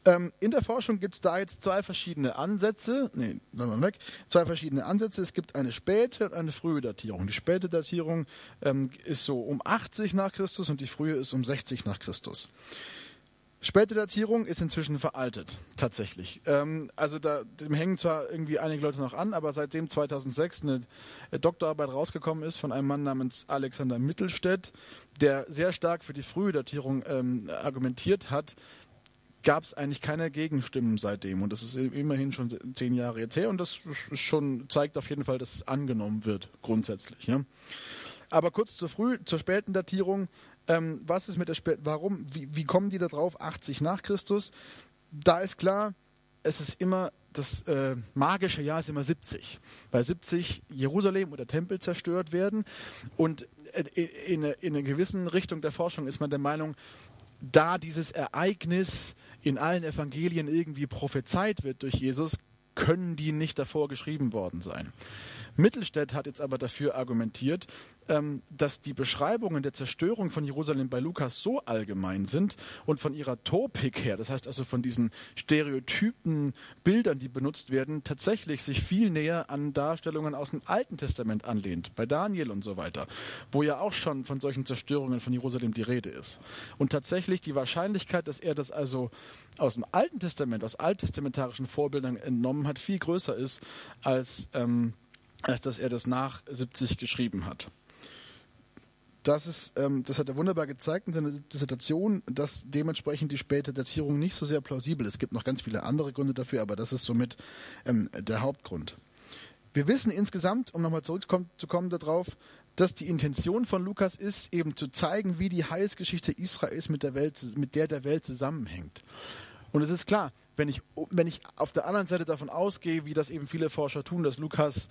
Ähm, in der Forschung gibt es da jetzt zwei verschiedene Ansätze. Nee, mal weg. Zwei verschiedene Ansätze. Es gibt eine späte und eine frühe Datierung. Die späte Datierung ähm, ist so um 80 nach Christus und die frühe ist um 60 nach Christus. Späte Datierung ist inzwischen veraltet, tatsächlich. Ähm, also da dem hängen zwar irgendwie einige Leute noch an, aber seitdem 2006 eine Doktorarbeit rausgekommen ist von einem Mann namens Alexander Mittelstädt, der sehr stark für die frühe Datierung ähm, argumentiert hat, gab es eigentlich keine Gegenstimmen seitdem. Und das ist immerhin schon zehn Jahre jetzt her und das schon zeigt auf jeden Fall, dass es angenommen wird, grundsätzlich. Ja. Aber kurz zur früh, zur späten Datierung. Ähm, was ist mit der Spät warum, wie, wie kommen die da drauf? 80 nach Christus. Da ist klar, es ist immer, das äh, magische Jahr ist immer 70. Bei 70 Jerusalem oder Tempel zerstört werden. Und äh, in, in, in einer gewissen Richtung der Forschung ist man der Meinung, da dieses Ereignis in allen Evangelien irgendwie prophezeit wird durch Jesus, können die nicht davor geschrieben worden sein. Mittelstädt hat jetzt aber dafür argumentiert, dass die Beschreibungen der Zerstörung von Jerusalem bei Lukas so allgemein sind und von ihrer Topik her, das heißt also von diesen stereotypen Bildern, die benutzt werden, tatsächlich sich viel näher an Darstellungen aus dem Alten Testament anlehnt, bei Daniel und so weiter, wo ja auch schon von solchen Zerstörungen von Jerusalem die Rede ist. Und tatsächlich die Wahrscheinlichkeit, dass er das also aus dem Alten Testament, aus alttestamentarischen Vorbildern entnommen hat, viel größer ist, als, ähm, als dass er das nach 70 geschrieben hat das ist, ähm, das hat er wunderbar gezeigt in seiner Dissertation, dass dementsprechend die späte Datierung nicht so sehr plausibel ist. Es gibt noch ganz viele andere Gründe dafür, aber das ist somit ähm, der Hauptgrund. Wir wissen insgesamt, um nochmal zurückzukommen darauf, dass die Intention von Lukas ist, eben zu zeigen, wie die Heilsgeschichte Israels mit der Welt, mit der der Welt zusammenhängt. Und es ist klar, wenn ich, wenn ich auf der anderen Seite davon ausgehe, wie das eben viele Forscher tun, dass Lukas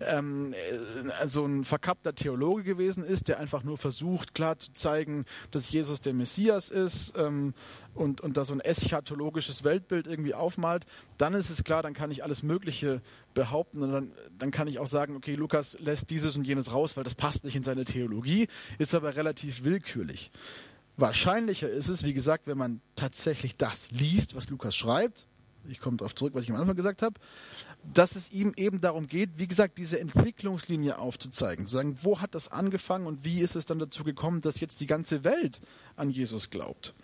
ähm, äh, so ein verkappter Theologe gewesen ist, der einfach nur versucht, klar zu zeigen, dass Jesus der Messias ist ähm, und, und da so ein eschatologisches Weltbild irgendwie aufmalt, dann ist es klar, dann kann ich alles Mögliche behaupten und dann, dann kann ich auch sagen, okay, Lukas lässt dieses und jenes raus, weil das passt nicht in seine Theologie, ist aber relativ willkürlich. Wahrscheinlicher ist es, wie gesagt, wenn man tatsächlich das liest, was Lukas schreibt, ich komme darauf zurück, was ich am Anfang gesagt habe, dass es ihm eben darum geht, wie gesagt, diese Entwicklungslinie aufzuzeigen, zu sagen, wo hat das angefangen und wie ist es dann dazu gekommen, dass jetzt die ganze Welt an Jesus glaubt.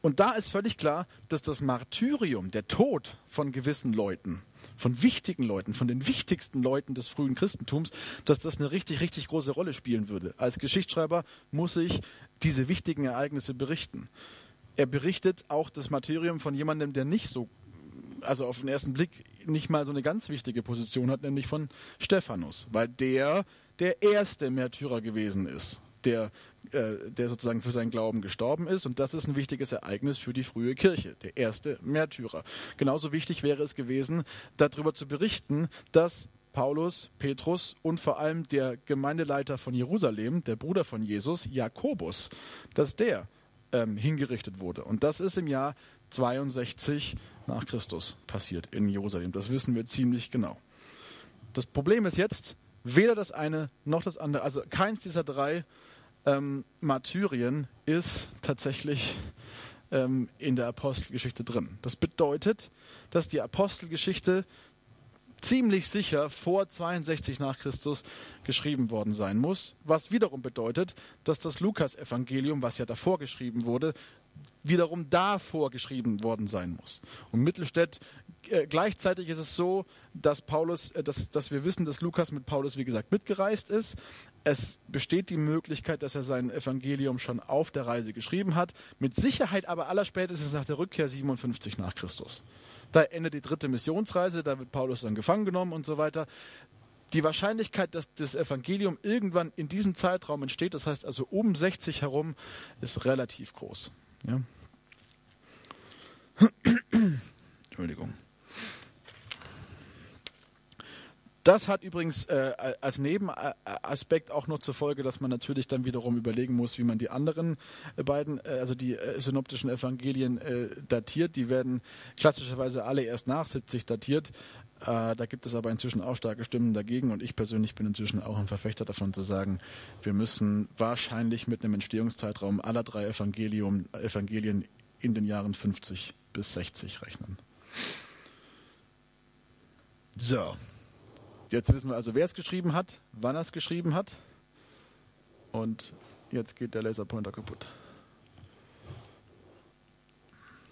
Und da ist völlig klar, dass das Martyrium, der Tod von gewissen Leuten, von wichtigen Leuten, von den wichtigsten Leuten des frühen Christentums, dass das eine richtig, richtig große Rolle spielen würde. Als Geschichtsschreiber muss ich diese wichtigen Ereignisse berichten. Er berichtet auch das Martyrium von jemandem, der nicht so, also auf den ersten Blick nicht mal so eine ganz wichtige Position hat, nämlich von Stephanus, weil der der erste Märtyrer gewesen ist der, äh, der sozusagen für seinen Glauben gestorben ist. Und das ist ein wichtiges Ereignis für die frühe Kirche, der erste Märtyrer. Genauso wichtig wäre es gewesen, darüber zu berichten, dass Paulus, Petrus und vor allem der Gemeindeleiter von Jerusalem, der Bruder von Jesus, Jakobus, dass der ähm, hingerichtet wurde. Und das ist im Jahr 62 nach Christus passiert in Jerusalem. Das wissen wir ziemlich genau. Das Problem ist jetzt, weder das eine noch das andere, also keins dieser drei ähm, Martyrien ist tatsächlich ähm, in der Apostelgeschichte drin. Das bedeutet, dass die Apostelgeschichte ziemlich sicher vor 62 nach Christus geschrieben worden sein muss, was wiederum bedeutet, dass das Lukas-Evangelium, was ja davor geschrieben wurde, wiederum davor geschrieben worden sein muss. Und Mittelstädt, äh, gleichzeitig ist es so, dass Paulus, äh, dass, dass wir wissen, dass Lukas mit Paulus, wie gesagt, mitgereist ist. Es besteht die Möglichkeit, dass er sein Evangelium schon auf der Reise geschrieben hat. Mit Sicherheit aber allerspätestens nach der Rückkehr 57 nach Christus. Da endet die dritte Missionsreise, da wird Paulus dann gefangen genommen und so weiter. Die Wahrscheinlichkeit, dass das Evangelium irgendwann in diesem Zeitraum entsteht, das heißt also um 60 herum, ist relativ groß. Ja. [clears throat] Entschuldigung. Das hat übrigens äh, als Nebenaspekt auch noch zur Folge, dass man natürlich dann wiederum überlegen muss, wie man die anderen äh, beiden, äh, also die äh, synoptischen Evangelien äh, datiert. Die werden klassischerweise alle erst nach 70 datiert. Äh, da gibt es aber inzwischen auch starke Stimmen dagegen und ich persönlich bin inzwischen auch ein Verfechter davon zu sagen, wir müssen wahrscheinlich mit einem Entstehungszeitraum aller drei Evangelium, Evangelien in den Jahren 50 bis 60 rechnen. So. Jetzt wissen wir also, wer es geschrieben hat, wann er es geschrieben hat. Und jetzt geht der Laserpointer kaputt.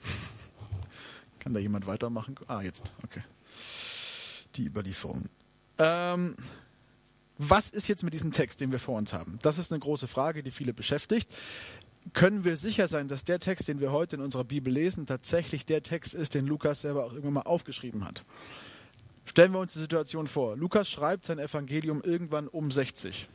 [laughs] Kann da jemand weitermachen? Ah, jetzt. Okay. Die Überlieferung. Ähm, was ist jetzt mit diesem Text, den wir vor uns haben? Das ist eine große Frage, die viele beschäftigt. Können wir sicher sein, dass der Text, den wir heute in unserer Bibel lesen, tatsächlich der Text ist, den Lukas selber auch irgendwann mal aufgeschrieben hat? Stellen wir uns die Situation vor. Lukas schreibt sein Evangelium irgendwann um 60.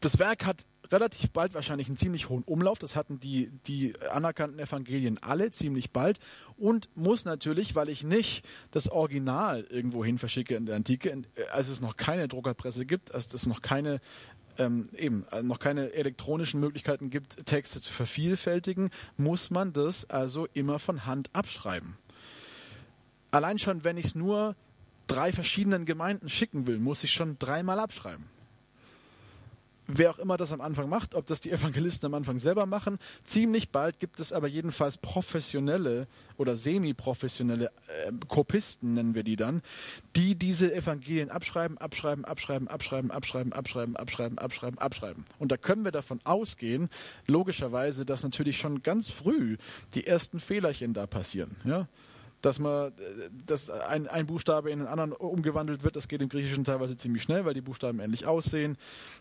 Das Werk hat relativ bald wahrscheinlich einen ziemlich hohen Umlauf. Das hatten die, die anerkannten Evangelien alle ziemlich bald. Und muss natürlich, weil ich nicht das Original irgendwo hin verschicke in der Antike, als es noch keine Druckerpresse gibt, als es noch keine ähm, eben äh, noch keine elektronischen Möglichkeiten gibt, Texte zu vervielfältigen, muss man das also immer von Hand abschreiben allein schon, wenn ich es nur drei verschiedenen Gemeinden schicken will, muss ich schon dreimal abschreiben. Wer auch immer das am Anfang macht, ob das die [laughs] Evangelisten am Anfang selber machen, ziemlich bald gibt es aber jedenfalls professionelle oder semi-professionelle äh, Kopisten, nennen wir die dann, die diese Evangelien abschreiben, abschreiben, abschreiben, abschreiben, abschreiben, abschreiben, abschreiben, abschreiben, abschreiben. Und da können wir davon ausgehen, logischerweise, dass natürlich schon ganz früh die ersten Fehlerchen da passieren. Ja? Dass man, dass ein, ein Buchstabe in den anderen umgewandelt wird. Das geht im Griechischen teilweise ziemlich schnell, weil die Buchstaben ähnlich aussehen.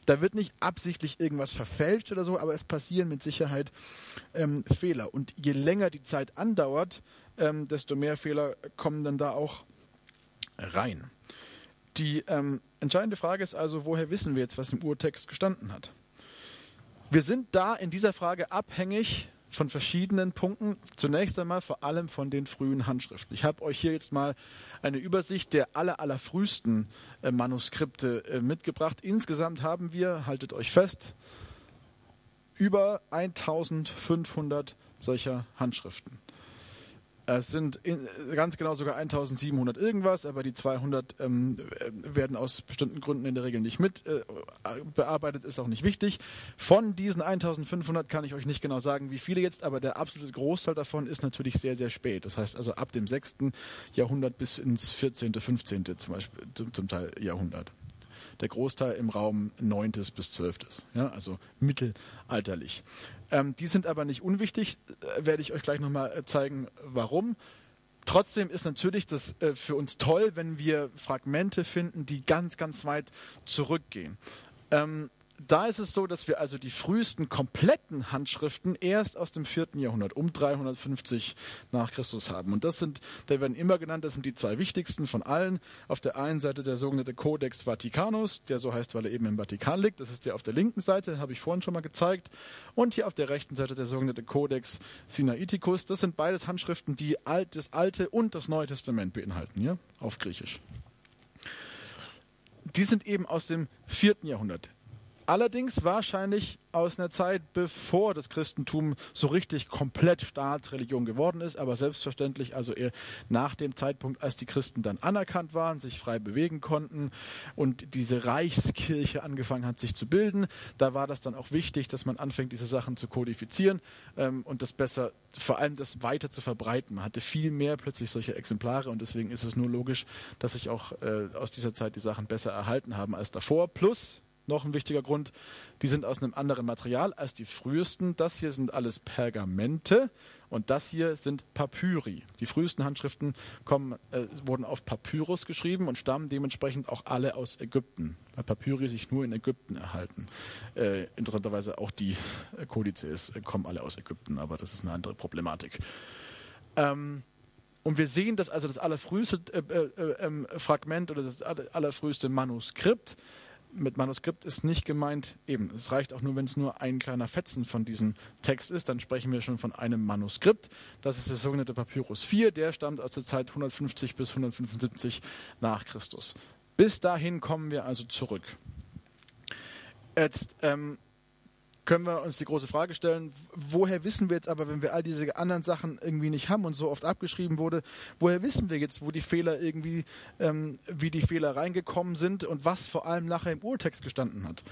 Da wird nicht absichtlich irgendwas verfälscht oder so, aber es passieren mit Sicherheit ähm, Fehler. Und je länger die Zeit andauert, ähm, desto mehr Fehler kommen dann da auch rein. Die ähm, entscheidende Frage ist also, woher wissen wir jetzt, was im Urtext gestanden hat? Wir sind da in dieser Frage abhängig von verschiedenen Punkten. Zunächst einmal vor allem von den frühen Handschriften. Ich habe euch hier jetzt mal eine Übersicht der aller, aller frühesten äh, Manuskripte äh, mitgebracht. Insgesamt haben wir, haltet euch fest, über 1500 solcher Handschriften. Es sind in, ganz genau sogar 1700 irgendwas, aber die 200 ähm, werden aus bestimmten Gründen in der Regel nicht mit äh, bearbeitet, ist auch nicht wichtig. Von diesen 1500 kann ich euch nicht genau sagen, wie viele jetzt, aber der absolute Großteil davon ist natürlich sehr, sehr spät. Das heißt also ab dem 6. Jahrhundert bis ins 14., 15. zum Beispiel, zum, zum Teil Jahrhundert der Großteil im Raum 9. bis 12. Ja, also mittelalterlich. Ähm, die sind aber nicht unwichtig, äh, werde ich euch gleich nochmal äh, zeigen, warum. trotzdem ist natürlich das äh, für uns toll, wenn wir Fragmente finden, die ganz, ganz weit zurückgehen. Ähm, da ist es so, dass wir also die frühesten kompletten Handschriften erst aus dem vierten Jahrhundert, um 350 nach Christus haben. Und das sind, da werden immer genannt, das sind die zwei wichtigsten von allen. Auf der einen Seite der sogenannte Codex Vaticanus, der so heißt, weil er eben im Vatikan liegt. Das ist der auf der linken Seite, habe ich vorhin schon mal gezeigt. Und hier auf der rechten Seite der sogenannte Codex Sinaiticus. Das sind beides Handschriften, die das Alte und das Neue Testament beinhalten, ja, auf Griechisch. Die sind eben aus dem vierten Jahrhundert. Allerdings wahrscheinlich aus einer Zeit, bevor das Christentum so richtig komplett Staatsreligion geworden ist, aber selbstverständlich also eher nach dem Zeitpunkt, als die Christen dann anerkannt waren, sich frei bewegen konnten und diese Reichskirche angefangen hat, sich zu bilden. Da war das dann auch wichtig, dass man anfängt, diese Sachen zu kodifizieren ähm, und das besser, vor allem das weiter zu verbreiten. Man hatte viel mehr plötzlich solche Exemplare und deswegen ist es nur logisch, dass sich auch äh, aus dieser Zeit die Sachen besser erhalten haben als davor. Plus, noch ein wichtiger Grund, die sind aus einem anderen Material als die frühesten. Das hier sind alles Pergamente und das hier sind Papyri. Die frühesten Handschriften kommen, äh, wurden auf Papyrus geschrieben und stammen dementsprechend auch alle aus Ägypten, weil Papyri sich nur in Ägypten erhalten. Äh, interessanterweise auch die äh, Kodizes äh, kommen alle aus Ägypten, aber das ist eine andere Problematik. Ähm, und wir sehen, dass also das allerfrühste äh, äh, ähm, Fragment oder das allerfrüheste Manuskript mit Manuskript ist nicht gemeint, eben, es reicht auch nur, wenn es nur ein kleiner Fetzen von diesem Text ist, dann sprechen wir schon von einem Manuskript. Das ist der sogenannte Papyrus 4, der stammt aus der Zeit 150 bis 175 nach Christus. Bis dahin kommen wir also zurück. Jetzt ähm, können wir uns die große Frage stellen, woher wissen wir jetzt aber, wenn wir all diese anderen Sachen irgendwie nicht haben und so oft abgeschrieben wurde, woher wissen wir jetzt, wo die Fehler irgendwie, ähm, wie die Fehler reingekommen sind und was vor allem nachher im Urtext gestanden hat.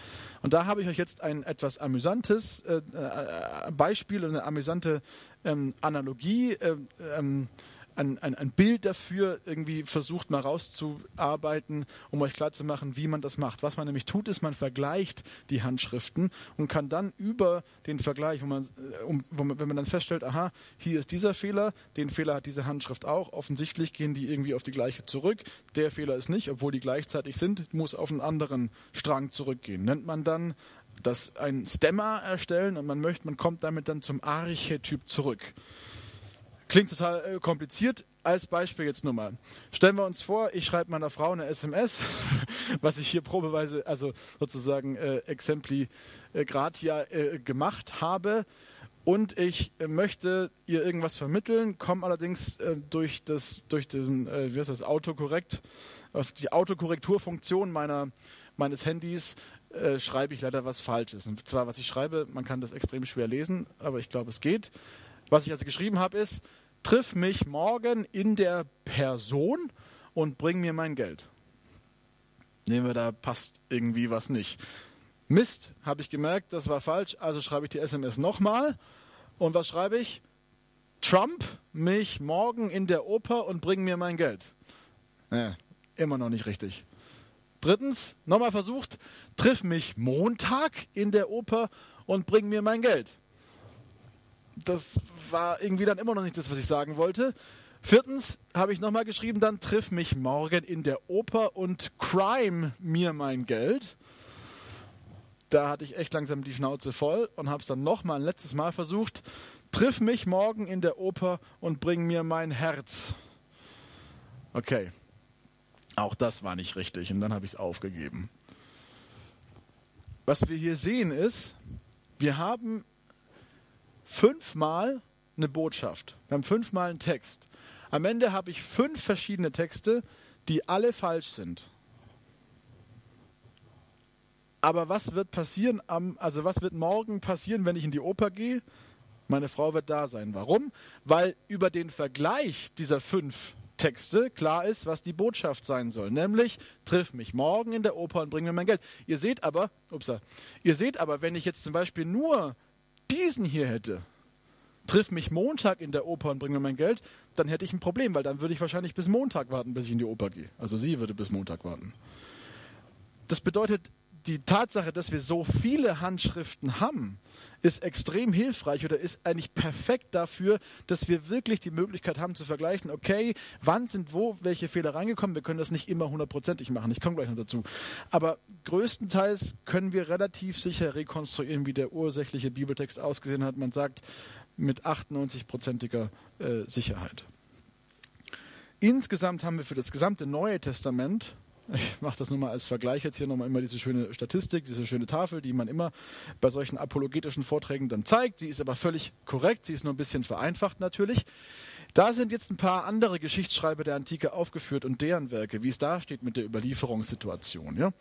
Und da habe ich euch jetzt ein etwas amüsantes äh, äh, Beispiel, eine amüsante ähm, Analogie äh, ähm, ein, ein, ein Bild dafür irgendwie versucht mal rauszuarbeiten, um euch klarzumachen, wie man das macht. Was man nämlich tut, ist, man vergleicht die Handschriften und kann dann über den Vergleich, wo man, äh, wo man, wenn man dann feststellt, aha, hier ist dieser Fehler, den Fehler hat diese Handschrift auch, offensichtlich gehen die irgendwie auf die gleiche zurück, der Fehler ist nicht, obwohl die gleichzeitig sind, muss auf einen anderen Strang zurückgehen. Nennt man dann das ein Stemma erstellen und man möchte, man kommt damit dann zum Archetyp zurück. Klingt total äh, kompliziert. Als Beispiel jetzt nur mal. Stellen wir uns vor, ich schreibe meiner Frau eine SMS, [laughs] was ich hier probeweise, also sozusagen äh, Exempli äh, gratia äh, gemacht habe. Und ich äh, möchte ihr irgendwas vermitteln, komme allerdings äh, durch, das, durch diesen, äh, wie heißt das, Autokorrekt, auf die Autokorrekturfunktion meiner, meines Handys äh, schreibe ich leider was Falsches. Und zwar, was ich schreibe, man kann das extrem schwer lesen, aber ich glaube, es geht. Was ich also geschrieben habe, ist, triff mich morgen in der Person und bring mir mein Geld. Nehmen wir, da passt irgendwie was nicht. Mist, habe ich gemerkt, das war falsch, also schreibe ich die SMS nochmal. Und was schreibe ich? Trump mich morgen in der Oper und bring mir mein Geld. Äh, immer noch nicht richtig. Drittens, nochmal versucht, triff mich Montag in der Oper und bring mir mein Geld das war irgendwie dann immer noch nicht das, was ich sagen wollte. Viertens habe ich nochmal geschrieben, dann triff mich morgen in der Oper und crime mir mein Geld. Da hatte ich echt langsam die Schnauze voll und habe es dann nochmal ein letztes Mal versucht. Triff mich morgen in der Oper und bring mir mein Herz. Okay, auch das war nicht richtig und dann habe ich es aufgegeben. Was wir hier sehen ist, wir haben fünfmal eine Botschaft. Wir haben fünfmal einen Text. Am Ende habe ich fünf verschiedene Texte, die alle falsch sind. Aber was wird passieren am, also was wird morgen passieren, wenn ich in die Oper gehe? Meine Frau wird da sein. Warum? Weil über den Vergleich dieser fünf Texte klar ist, was die Botschaft sein soll. Nämlich, triff mich morgen in der Oper und bring mir mein Geld. Ihr seht aber, upsa, ihr seht aber, wenn ich jetzt zum Beispiel nur diesen hier hätte, triff mich Montag in der Oper und bring mir mein Geld, dann hätte ich ein Problem, weil dann würde ich wahrscheinlich bis Montag warten, bis ich in die Oper gehe. Also sie würde bis Montag warten. Das bedeutet, die Tatsache, dass wir so viele Handschriften haben, ist extrem hilfreich oder ist eigentlich perfekt dafür, dass wir wirklich die Möglichkeit haben zu vergleichen, okay, wann sind wo welche Fehler reingekommen. Wir können das nicht immer hundertprozentig machen, ich komme gleich noch dazu. Aber größtenteils können wir relativ sicher rekonstruieren, wie der ursächliche Bibeltext ausgesehen hat. Man sagt mit 98-prozentiger äh, Sicherheit. Insgesamt haben wir für das gesamte Neue Testament ich mache das nur mal als Vergleich jetzt hier nochmal immer diese schöne Statistik, diese schöne Tafel, die man immer bei solchen apologetischen Vorträgen dann zeigt. Sie ist aber völlig korrekt, sie ist nur ein bisschen vereinfacht natürlich. Da sind jetzt ein paar andere Geschichtsschreiber der Antike aufgeführt und deren Werke, wie es da steht mit der Überlieferungssituation. Ja?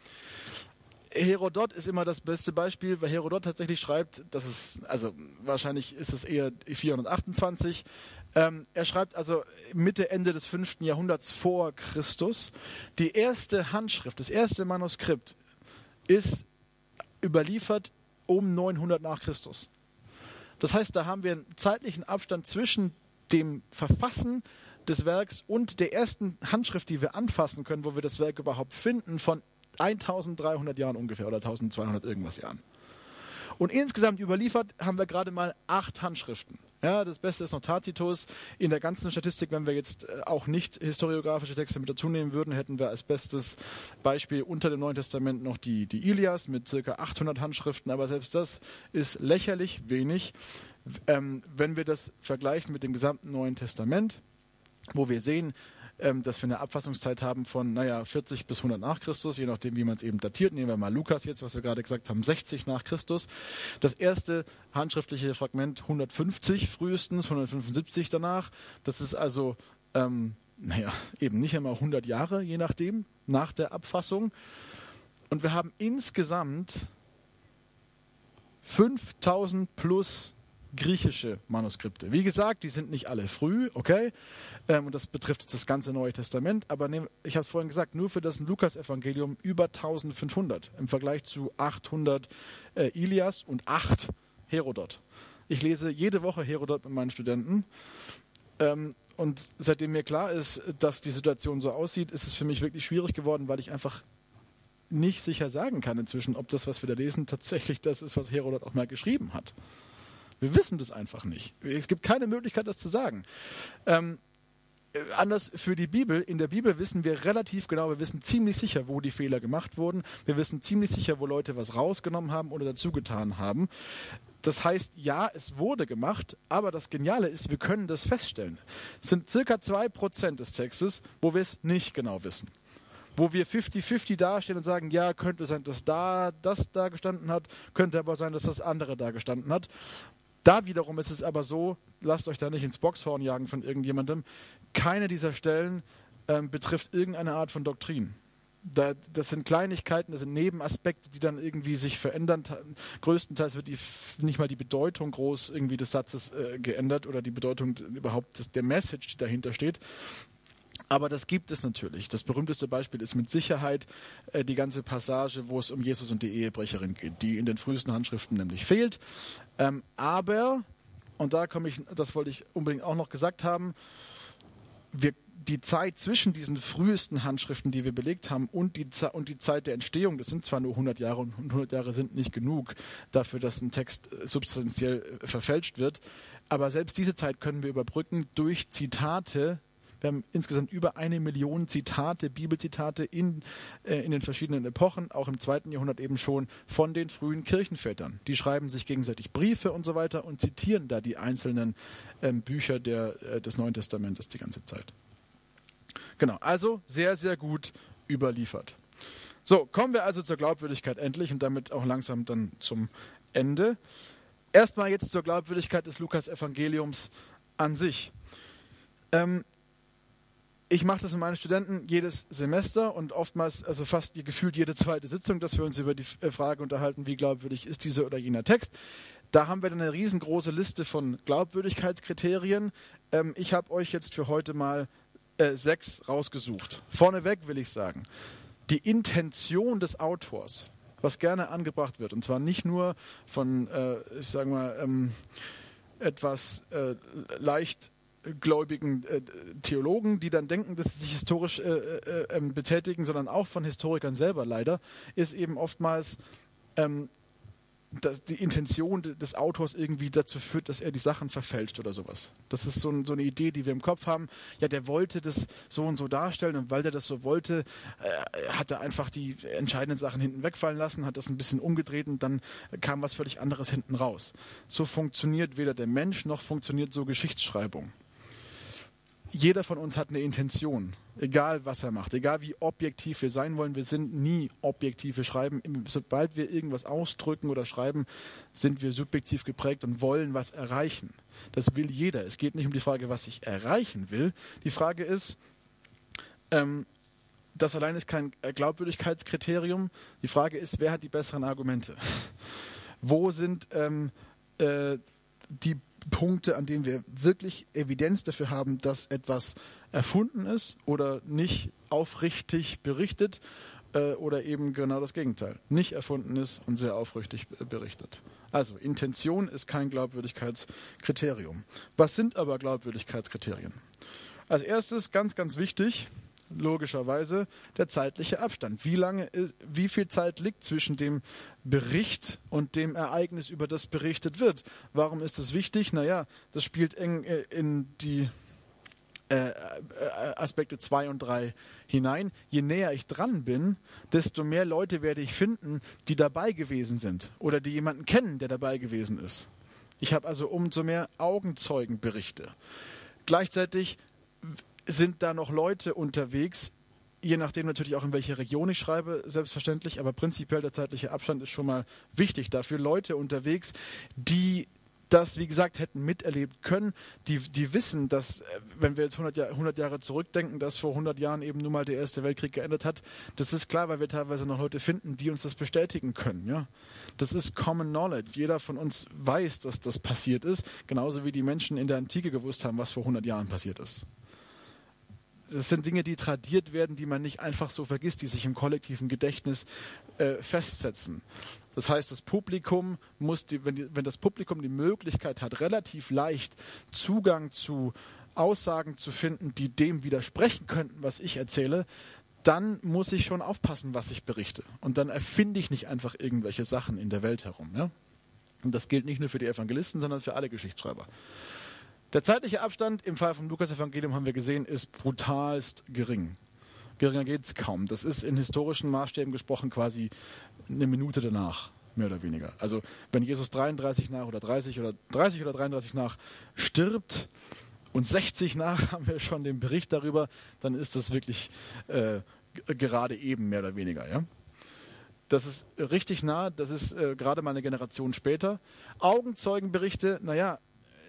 Herodot ist immer das beste Beispiel, weil Herodot tatsächlich schreibt, dass es, also wahrscheinlich ist es eher 428, ähm, er schreibt also Mitte, Ende des 5. Jahrhunderts vor Christus. Die erste Handschrift, das erste Manuskript ist überliefert um 900 nach Christus. Das heißt, da haben wir einen zeitlichen Abstand zwischen dem Verfassen des Werks und der ersten Handschrift, die wir anfassen können, wo wir das Werk überhaupt finden, von 1300 Jahren ungefähr oder 1200 irgendwas Jahren. Und insgesamt überliefert haben wir gerade mal acht Handschriften. Ja, das Beste ist noch Tacitus. In der ganzen Statistik, wenn wir jetzt äh, auch nicht historiografische Texte mit dazu nehmen würden, hätten wir als bestes Beispiel unter dem Neuen Testament noch die, die Ilias mit circa 800 Handschriften. Aber selbst das ist lächerlich wenig, ähm, wenn wir das vergleichen mit dem gesamten Neuen Testament, wo wir sehen, ähm, dass wir eine Abfassungszeit haben von, naja, 40 bis 100 nach Christus, je nachdem, wie man es eben datiert. Nehmen wir mal Lukas jetzt, was wir gerade gesagt haben, 60 nach Christus. Das erste handschriftliche Fragment 150 frühestens, 175 danach. Das ist also, ähm, naja, eben nicht einmal 100 Jahre, je nachdem, nach der Abfassung. Und wir haben insgesamt 5000 plus griechische Manuskripte. Wie gesagt, die sind nicht alle früh, okay? Ähm, und das betrifft das ganze Neue Testament. Aber nehm, ich habe es vorhin gesagt, nur für das Lukas-Evangelium über 1500 im Vergleich zu 800 äh, Ilias und 8 Herodot. Ich lese jede Woche Herodot mit meinen Studenten. Ähm, und seitdem mir klar ist, dass die Situation so aussieht, ist es für mich wirklich schwierig geworden, weil ich einfach nicht sicher sagen kann inzwischen, ob das, was wir da lesen, tatsächlich das ist, was Herodot auch mal geschrieben hat. Wir wissen das einfach nicht. Es gibt keine Möglichkeit, das zu sagen. Ähm, äh, anders für die Bibel. In der Bibel wissen wir relativ genau, wir wissen ziemlich sicher, wo die Fehler gemacht wurden. Wir wissen ziemlich sicher, wo Leute was rausgenommen haben oder dazugetan haben. Das heißt, ja, es wurde gemacht, aber das Geniale ist, wir können das feststellen. Es sind circa zwei Prozent des Textes, wo wir es nicht genau wissen wo wir 50-50 dastehen und sagen, ja, könnte sein, dass da das da gestanden hat, könnte aber sein, dass das andere da gestanden hat. Da wiederum ist es aber so, lasst euch da nicht ins Boxhorn jagen von irgendjemandem, keine dieser Stellen ähm, betrifft irgendeine Art von Doktrin. Da, das sind Kleinigkeiten, das sind Nebenaspekte, die dann irgendwie sich verändern. Größtenteils wird die, nicht mal die Bedeutung groß irgendwie des Satzes äh, geändert oder die Bedeutung überhaupt des, der Message, die dahinter steht. Aber das gibt es natürlich. Das berühmteste Beispiel ist mit Sicherheit äh, die ganze Passage, wo es um Jesus und die Ehebrecherin geht, die in den frühesten Handschriften nämlich fehlt. Ähm, aber, und da komme ich, das wollte ich unbedingt auch noch gesagt haben, wir, die Zeit zwischen diesen frühesten Handschriften, die wir belegt haben, und die, und die Zeit der Entstehung, das sind zwar nur 100 Jahre und 100 Jahre sind nicht genug dafür, dass ein Text äh, substanziell äh, verfälscht wird, aber selbst diese Zeit können wir überbrücken durch Zitate wir haben insgesamt über eine Million Zitate, Bibelzitate in, äh, in den verschiedenen Epochen, auch im zweiten Jahrhundert eben schon von den frühen Kirchenvätern. Die schreiben sich gegenseitig Briefe und so weiter und zitieren da die einzelnen ähm, Bücher der, äh, des Neuen Testamentes die ganze Zeit. Genau, also sehr, sehr gut überliefert. So, kommen wir also zur Glaubwürdigkeit endlich und damit auch langsam dann zum Ende. Erstmal jetzt zur Glaubwürdigkeit des Lukas-Evangeliums an sich. Ähm, ich mache das mit meinen Studenten jedes Semester und oftmals, also fast gefühlt jede zweite Sitzung, dass wir uns über die äh, Frage unterhalten, wie glaubwürdig ist dieser oder jener Text. Da haben wir dann eine riesengroße Liste von Glaubwürdigkeitskriterien. Ähm, ich habe euch jetzt für heute mal äh, sechs rausgesucht. Vorneweg will ich sagen, die Intention des Autors, was gerne angebracht wird, und zwar nicht nur von, äh, ich sage mal, ähm, etwas äh, leicht gläubigen äh, Theologen, die dann denken, dass sie sich historisch äh, äh, ähm, betätigen, sondern auch von Historikern selber leider, ist eben oftmals ähm, dass die Intention des Autors irgendwie dazu führt, dass er die Sachen verfälscht oder sowas. Das ist so, ein, so, eine Idee, die wir im Kopf haben. Ja, der wollte das so und so darstellen und weil der das so wollte, äh, hat er einfach die entscheidenden Sachen hinten wegfallen lassen, hat das ein bisschen umgedreht und dann kam was völlig anderes hinten raus. So funktioniert weder der Mensch noch funktioniert so Geschichtsschreibung jeder von uns hat eine Intention, egal was er macht, egal wie objektiv wir sein wollen. Wir sind nie objektiv. Wir schreiben, sobald wir irgendwas ausdrücken oder schreiben, sind wir subjektiv geprägt und wollen was erreichen. Das will jeder. Es geht nicht um die Frage, was ich erreichen will. Die Frage ist, ähm, das allein ist kein Glaubwürdigkeitskriterium. Die Frage ist, wer hat die besseren Argumente? [laughs] Wo sind ähm, äh, die Punkte, an denen wir wirklich Evidenz dafür haben, dass etwas erfunden ist oder nicht aufrichtig berichtet äh, oder eben genau das Gegenteil, nicht erfunden ist und sehr aufrichtig berichtet. Also Intention ist kein Glaubwürdigkeitskriterium. Was sind aber Glaubwürdigkeitskriterien? Als erstes ganz, ganz wichtig, logischerweise der zeitliche Abstand. Wie lange, ist, wie viel Zeit liegt zwischen dem Bericht und dem Ereignis, über das berichtet wird? Warum ist das wichtig? Naja, das spielt eng äh, in die äh, äh, Aspekte 2 und 3 hinein. Je näher ich dran bin, desto mehr Leute werde ich finden, die dabei gewesen sind oder die jemanden kennen, der dabei gewesen ist. Ich habe also umso mehr Augenzeugenberichte. Gleichzeitig sind da noch Leute unterwegs, je nachdem natürlich auch in welche Region ich schreibe, selbstverständlich, aber prinzipiell der zeitliche Abstand ist schon mal wichtig dafür. Leute unterwegs, die das, wie gesagt, hätten miterlebt können, die, die wissen, dass, äh, wenn wir jetzt 100, Jahr, 100 Jahre zurückdenken, dass vor 100 Jahren eben nun mal der Erste Weltkrieg geendet hat, das ist klar, weil wir teilweise noch Leute finden, die uns das bestätigen können. Ja? Das ist Common Knowledge. Jeder von uns weiß, dass das passiert ist, genauso wie die Menschen in der Antike gewusst haben, was vor 100 Jahren passiert ist das sind Dinge, die tradiert werden, die man nicht einfach so vergisst, die sich im kollektiven Gedächtnis äh, festsetzen. Das heißt, das Publikum muss, die, wenn, die, wenn das Publikum die Möglichkeit hat, relativ leicht Zugang zu Aussagen zu finden, die dem widersprechen könnten, was ich erzähle, dann muss ich schon aufpassen, was ich berichte. Und dann erfinde ich nicht einfach irgendwelche Sachen in der Welt herum. Ja? Und das gilt nicht nur für die Evangelisten, sondern für alle Geschichtsschreiber. Der zeitliche Abstand im Fall vom Lukas-Evangelium haben wir gesehen, ist brutalst gering. Geringer geht es kaum. Das ist in historischen Maßstäben gesprochen quasi eine Minute danach, mehr oder weniger. Also wenn Jesus 33 nach oder 30 oder 30 oder 33 nach stirbt und 60 nach [laughs] haben wir schon den Bericht darüber, dann ist das wirklich äh, gerade eben mehr oder weniger, ja. Das ist richtig nah, das ist äh, gerade mal eine Generation später. Augenzeugenberichte, naja,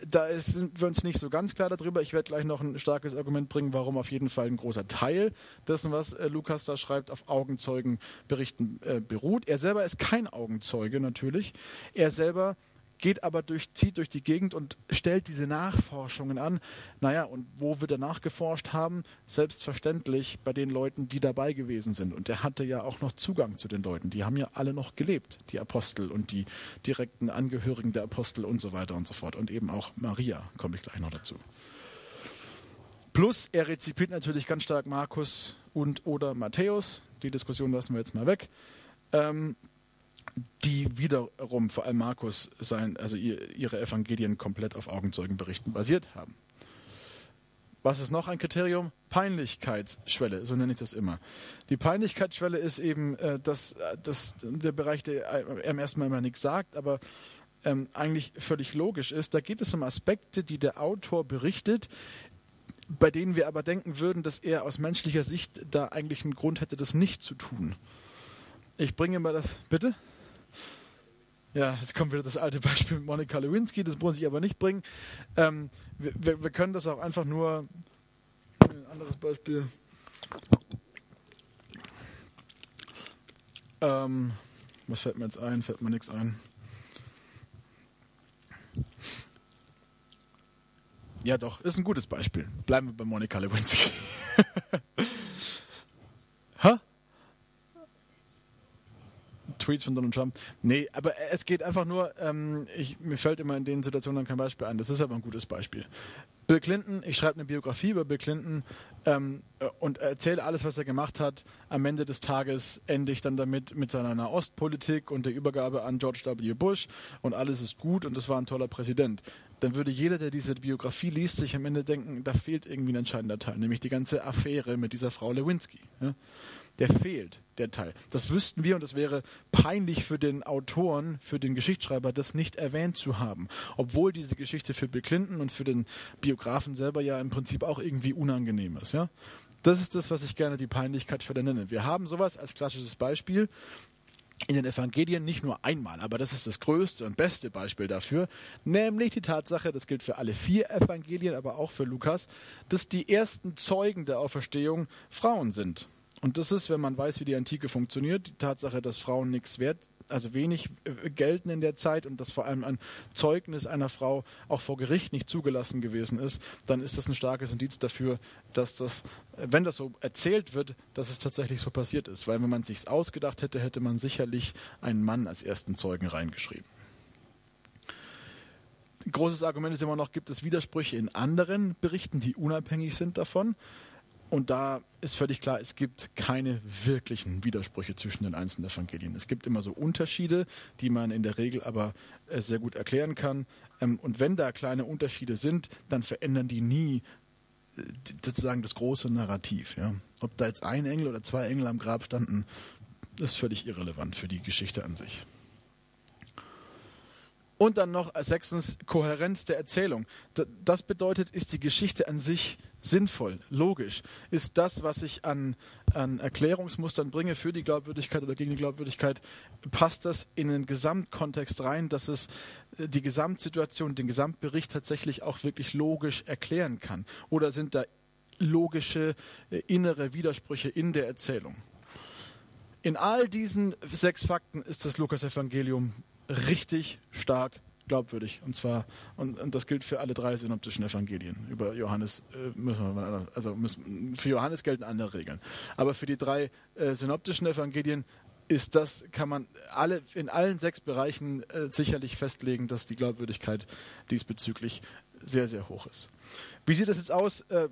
da sind wir uns nicht so ganz klar darüber. Ich werde gleich noch ein starkes Argument bringen, warum auf jeden Fall ein großer Teil dessen, was äh, Lukas da schreibt, auf Augenzeugenberichten äh, beruht. Er selber ist kein Augenzeuge natürlich. Er selber geht aber durch, zieht durch die Gegend und stellt diese Nachforschungen an. Naja, und wo wir danach geforscht haben? Selbstverständlich bei den Leuten, die dabei gewesen sind. Und er hatte ja auch noch Zugang zu den Leuten. Die haben ja alle noch gelebt, die Apostel und die direkten Angehörigen der Apostel und so weiter und so fort. Und eben auch Maria, komme ich gleich noch dazu. Plus, er rezipiert natürlich ganz stark Markus und oder Matthäus. Die Diskussion lassen wir jetzt mal weg. Ähm, die wiederum, vor allem Markus, sein, also ihre Evangelien komplett auf Augenzeugenberichten basiert haben. Was ist noch ein Kriterium? Peinlichkeitsschwelle, so nenne ich das immer. Die Peinlichkeitsschwelle ist eben, äh, dass, dass der Bereich, der einem erstmal immer nichts sagt, aber ähm, eigentlich völlig logisch ist. Da geht es um Aspekte, die der Autor berichtet, bei denen wir aber denken würden, dass er aus menschlicher Sicht da eigentlich einen Grund hätte, das nicht zu tun. Ich bringe mal das. Bitte? Ja, jetzt kommt wieder das alte Beispiel mit Monika Lewinsky, das muss ich aber nicht bringen. Ähm, wir, wir, können das auch einfach nur. Ein anderes Beispiel. Ähm, was fällt mir jetzt ein? Fällt mir nichts ein. Ja, doch, ist ein gutes Beispiel. Bleiben wir bei Monika Lewinsky. [laughs] Tweets von Donald Trump. Nee, aber es geht einfach nur, ähm, ich, mir fällt immer in den Situationen dann kein Beispiel ein. Das ist aber ein gutes Beispiel. Bill Clinton, ich schreibe eine Biografie über Bill Clinton ähm, und erzähle alles, was er gemacht hat. Am Ende des Tages ende ich dann damit mit seiner Nahostpolitik und der Übergabe an George W. Bush und alles ist gut und das war ein toller Präsident. Dann würde jeder, der diese Biografie liest, sich am Ende denken, da fehlt irgendwie ein entscheidender Teil, nämlich die ganze Affäre mit dieser Frau Lewinsky. Ja? Der fehlt, der Teil. Das wüssten wir und es wäre peinlich für den Autoren, für den Geschichtsschreiber, das nicht erwähnt zu haben. Obwohl diese Geschichte für Bill Clinton und für den Biografen selber ja im Prinzip auch irgendwie unangenehm ist. Ja? Das ist das, was ich gerne die Peinlichkeit für den nenne. Wir haben sowas als klassisches Beispiel in den Evangelien nicht nur einmal, aber das ist das größte und beste Beispiel dafür, nämlich die Tatsache, das gilt für alle vier Evangelien, aber auch für Lukas, dass die ersten Zeugen der Auferstehung Frauen sind. Und das ist, wenn man weiß, wie die Antike funktioniert, die Tatsache, dass Frauen nichts wert, also wenig äh, gelten in der Zeit und dass vor allem ein Zeugnis einer Frau auch vor Gericht nicht zugelassen gewesen ist, dann ist das ein starkes Indiz dafür, dass das, wenn das so erzählt wird, dass es tatsächlich so passiert ist. Weil wenn man sich's ausgedacht hätte, hätte man sicherlich einen Mann als ersten Zeugen reingeschrieben. Großes Argument ist immer noch, gibt es Widersprüche in anderen Berichten, die unabhängig sind davon. Und da ist völlig klar, es gibt keine wirklichen Widersprüche zwischen den einzelnen Evangelien. Es gibt immer so Unterschiede, die man in der Regel aber äh, sehr gut erklären kann. Ähm, und wenn da kleine Unterschiede sind, dann verändern die nie äh, sozusagen das große Narrativ. Ob da jetzt ein Engel oder zwei Engel am Grab standen, ist völlig irrelevant für die Geschichte an sich. Und dann noch sechstens Kohärenz der Erzählung. Das bedeutet, ist die Geschichte an sich sinnvoll, logisch? Ist das, was ich an, an Erklärungsmustern bringe für die Glaubwürdigkeit oder gegen die Glaubwürdigkeit, passt das in den Gesamtkontext rein, dass es äh, die Gesamtsituation, den Gesamtbericht tatsächlich auch wirklich logisch erklären kann? Oder sind da logische äh, innere Widersprüche in der Erzählung? In all diesen sechs Fakten ist das Lukas-Evangelium richtig stark glaubwürdig. Und zwar, und, und, das gilt für alle drei synoptischen Evangelien. Über Johannes äh, müssen wir also müssen, für Johannes gelten andere Regeln. Aber für die drei äh, synoptischen Evangelien ist das, kann man alle, in allen sechs Bereichen äh, sicherlich festlegen, dass die Glaubwürdigkeit diesbezüglich sehr, sehr hoch ist. Wie sieht das jetzt aus, äh, äh,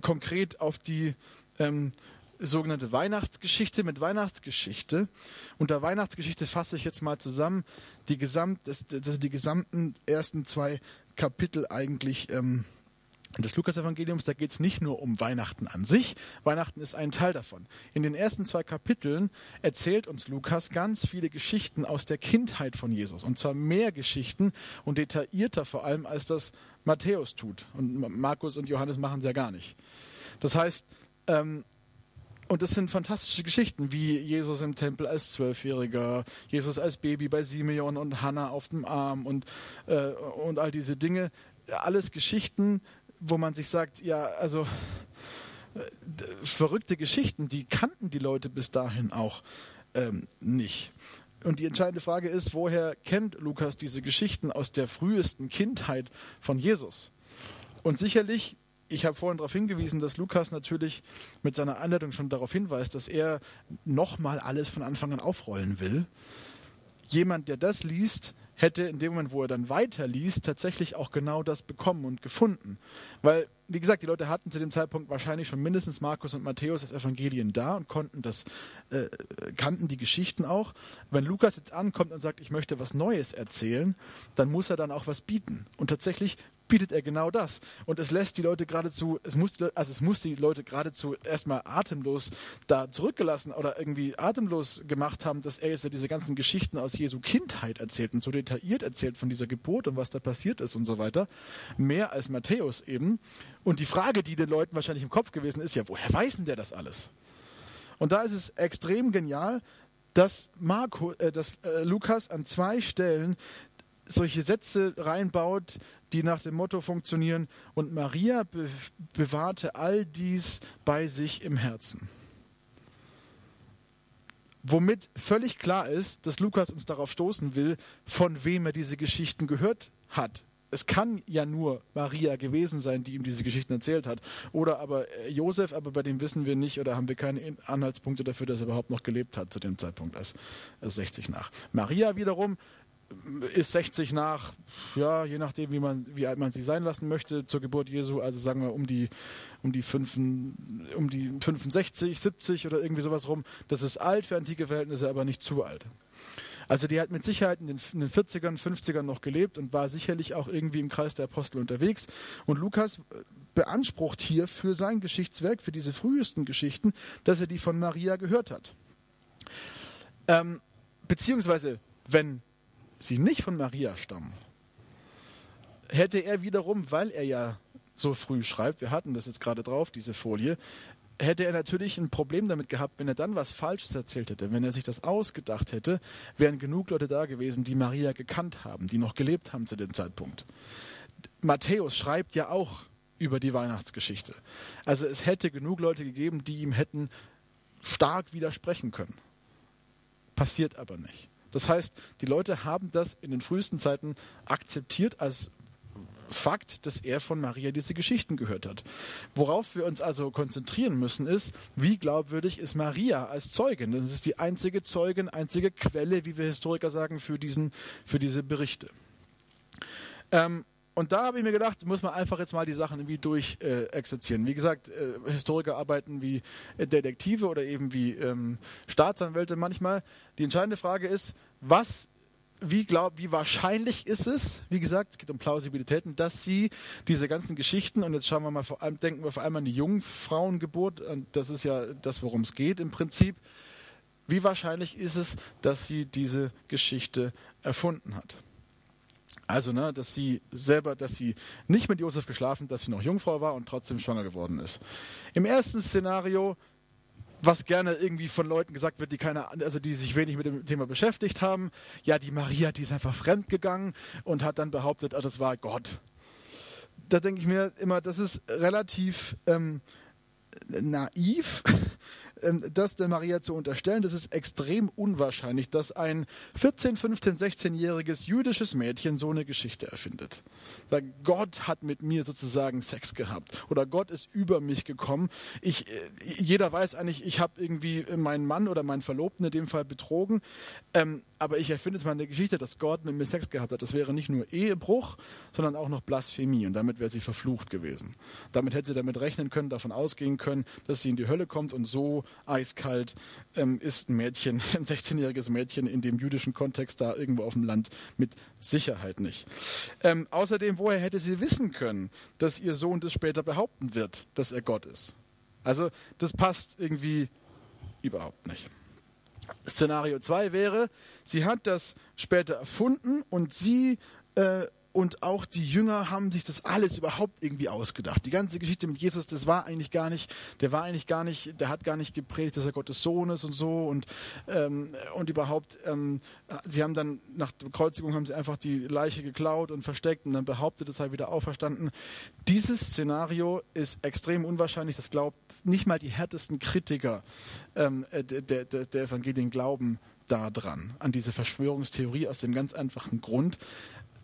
konkret auf die ähm, sogenannte Weihnachtsgeschichte mit Weihnachtsgeschichte. Unter Weihnachtsgeschichte fasse ich jetzt mal zusammen die, gesamt, das, das die gesamten ersten zwei Kapitel eigentlich ähm, des Lukas-Evangeliums. Da geht es nicht nur um Weihnachten an sich. Weihnachten ist ein Teil davon. In den ersten zwei Kapiteln erzählt uns Lukas ganz viele Geschichten aus der Kindheit von Jesus. Und zwar mehr Geschichten und detaillierter vor allem, als das Matthäus tut. Und Markus und Johannes machen es ja gar nicht. Das heißt, ähm, und das sind fantastische Geschichten, wie Jesus im Tempel als Zwölfjähriger, Jesus als Baby bei Simeon und Hannah auf dem Arm und, äh, und all diese Dinge. Alles Geschichten, wo man sich sagt, ja, also äh, verrückte Geschichten, die kannten die Leute bis dahin auch ähm, nicht. Und die entscheidende Frage ist, woher kennt Lukas diese Geschichten aus der frühesten Kindheit von Jesus? Und sicherlich ich habe vorhin darauf hingewiesen, dass Lukas natürlich mit seiner Einleitung schon darauf hinweist, dass er nochmal alles von Anfang an aufrollen will. Jemand, der das liest, hätte in dem Moment, wo er dann weiterliest, tatsächlich auch genau das bekommen und gefunden. Weil, wie gesagt, die Leute hatten zu dem Zeitpunkt wahrscheinlich schon mindestens Markus und Matthäus als Evangelien da und konnten das, äh, kannten die Geschichten auch. Wenn Lukas jetzt ankommt und sagt, ich möchte was Neues erzählen, dann muss er dann auch was bieten. Und tatsächlich bietet er genau das. Und es lässt die Leute geradezu, es muss, also es muss die Leute geradezu erstmal atemlos da zurückgelassen oder irgendwie atemlos gemacht haben, dass er jetzt diese ganzen Geschichten aus Jesu Kindheit erzählt und so detailliert erzählt von dieser Geburt und was da passiert ist und so weiter. Mehr als Matthäus eben. Und die Frage, die den Leuten wahrscheinlich im Kopf gewesen ist, ja, woher weiß denn der das alles? Und da ist es extrem genial, dass, Marco, äh, dass äh, Lukas an zwei Stellen solche Sätze reinbaut, die nach dem Motto funktionieren, und Maria be bewahrte all dies bei sich im Herzen. Womit völlig klar ist, dass Lukas uns darauf stoßen will, von wem er diese Geschichten gehört hat es kann ja nur Maria gewesen sein, die ihm diese Geschichten erzählt hat. Oder aber äh, Josef, aber bei dem wissen wir nicht oder haben wir keine Anhaltspunkte dafür, dass er überhaupt noch gelebt hat zu dem Zeitpunkt als, als 60 nach. Maria wiederum ist 60 nach, ja, je nachdem, wie man, wie alt man sie sein lassen möchte, zur Geburt Jesu, also sagen wir um die, um die, 5, um die 65, 70 oder irgendwie sowas rum. Das ist alt für antike Verhältnisse, aber nicht zu alt. Also die hat mit Sicherheit in den, in den 40ern, 50ern noch gelebt und war sicherlich auch irgendwie im Kreis der Apostel unterwegs. Und Lukas beansprucht hier für sein Geschichtswerk, für diese frühesten Geschichten, dass er die von Maria gehört hat. Ähm, beziehungsweise, wenn sie nicht von Maria stammen, hätte er wiederum, weil er ja so früh schreibt, wir hatten das jetzt gerade drauf, diese Folie, hätte er natürlich ein Problem damit gehabt, wenn er dann was Falsches erzählt hätte. Wenn er sich das ausgedacht hätte, wären genug Leute da gewesen, die Maria gekannt haben, die noch gelebt haben zu dem Zeitpunkt. Matthäus schreibt ja auch über die Weihnachtsgeschichte. Also es hätte genug Leute gegeben, die ihm hätten stark widersprechen können. Passiert aber nicht. Das heißt, die Leute haben das in den frühesten Zeiten akzeptiert als Fakt, dass er von Maria diese Geschichten gehört hat. Worauf wir uns also konzentrieren müssen, ist, wie glaubwürdig ist Maria als Zeugin? Das ist die einzige Zeugin, einzige Quelle, wie wir Historiker sagen, für, diesen, für diese Berichte. Ähm, und da habe ich mir gedacht, muss man einfach jetzt mal die Sachen irgendwie durchexerzieren. Äh, wie gesagt, äh, Historiker arbeiten wie Detektive oder eben wie ähm, Staatsanwälte manchmal. Die entscheidende Frage ist, was wie, glaub, wie wahrscheinlich ist es, wie gesagt, es geht um Plausibilitäten, dass sie diese ganzen Geschichten, und jetzt schauen wir mal vor allem, denken wir vor allem an die Jungfrauengeburt, und das ist ja das, worum es geht im Prinzip, wie wahrscheinlich ist es, dass sie diese Geschichte erfunden hat? Also, ne, dass sie selber, dass sie nicht mit Josef geschlafen, dass sie noch Jungfrau war und trotzdem schwanger geworden ist. Im ersten Szenario was gerne irgendwie von Leuten gesagt wird, die keine, also die sich wenig mit dem Thema beschäftigt haben. Ja, die Maria, die ist einfach fremd gegangen und hat dann behauptet, ah, das war Gott. Da denke ich mir immer, das ist relativ ähm, naiv, das der Maria zu unterstellen. Das ist extrem unwahrscheinlich, dass ein 14, 15, 16-jähriges jüdisches Mädchen so eine Geschichte erfindet. Gott hat mit mir sozusagen Sex gehabt oder Gott ist über mich gekommen. Ich, äh, jeder weiß eigentlich, ich habe irgendwie meinen Mann oder meinen Verlobten in dem Fall betrogen. Ähm, aber ich erfinde jetzt mal eine Geschichte, dass Gott mit mir Sex gehabt hat. Das wäre nicht nur Ehebruch, sondern auch noch Blasphemie. Und damit wäre sie verflucht gewesen. Damit hätte sie damit rechnen können, davon ausgehen können, dass sie in die Hölle kommt. Und so eiskalt ähm, ist ein Mädchen, [laughs] ein 16-jähriges Mädchen in dem jüdischen Kontext da irgendwo auf dem Land mit Sicherheit nicht. Ähm, außerdem, woher hätte sie wissen können, dass ihr Sohn das später behaupten wird, dass er Gott ist? Also das passt irgendwie überhaupt nicht. Szenario 2 wäre, sie hat das später erfunden und sie äh, und auch die Jünger haben sich das alles überhaupt irgendwie ausgedacht. Die ganze Geschichte mit Jesus, das war eigentlich gar nicht, der war eigentlich gar nicht, der hat gar nicht gepredigt, dass er Gottes Sohn ist und so und ähm, und überhaupt, ähm, sie haben dann nach der Kreuzigung haben sie einfach die Leiche geklaut und versteckt und dann behauptet, es sei wieder auferstanden. Dieses Szenario ist extrem unwahrscheinlich. Das glaubt nicht mal die härtesten Kritiker ähm, der, der, der Evangelien glauben daran, an diese Verschwörungstheorie aus dem ganz einfachen Grund,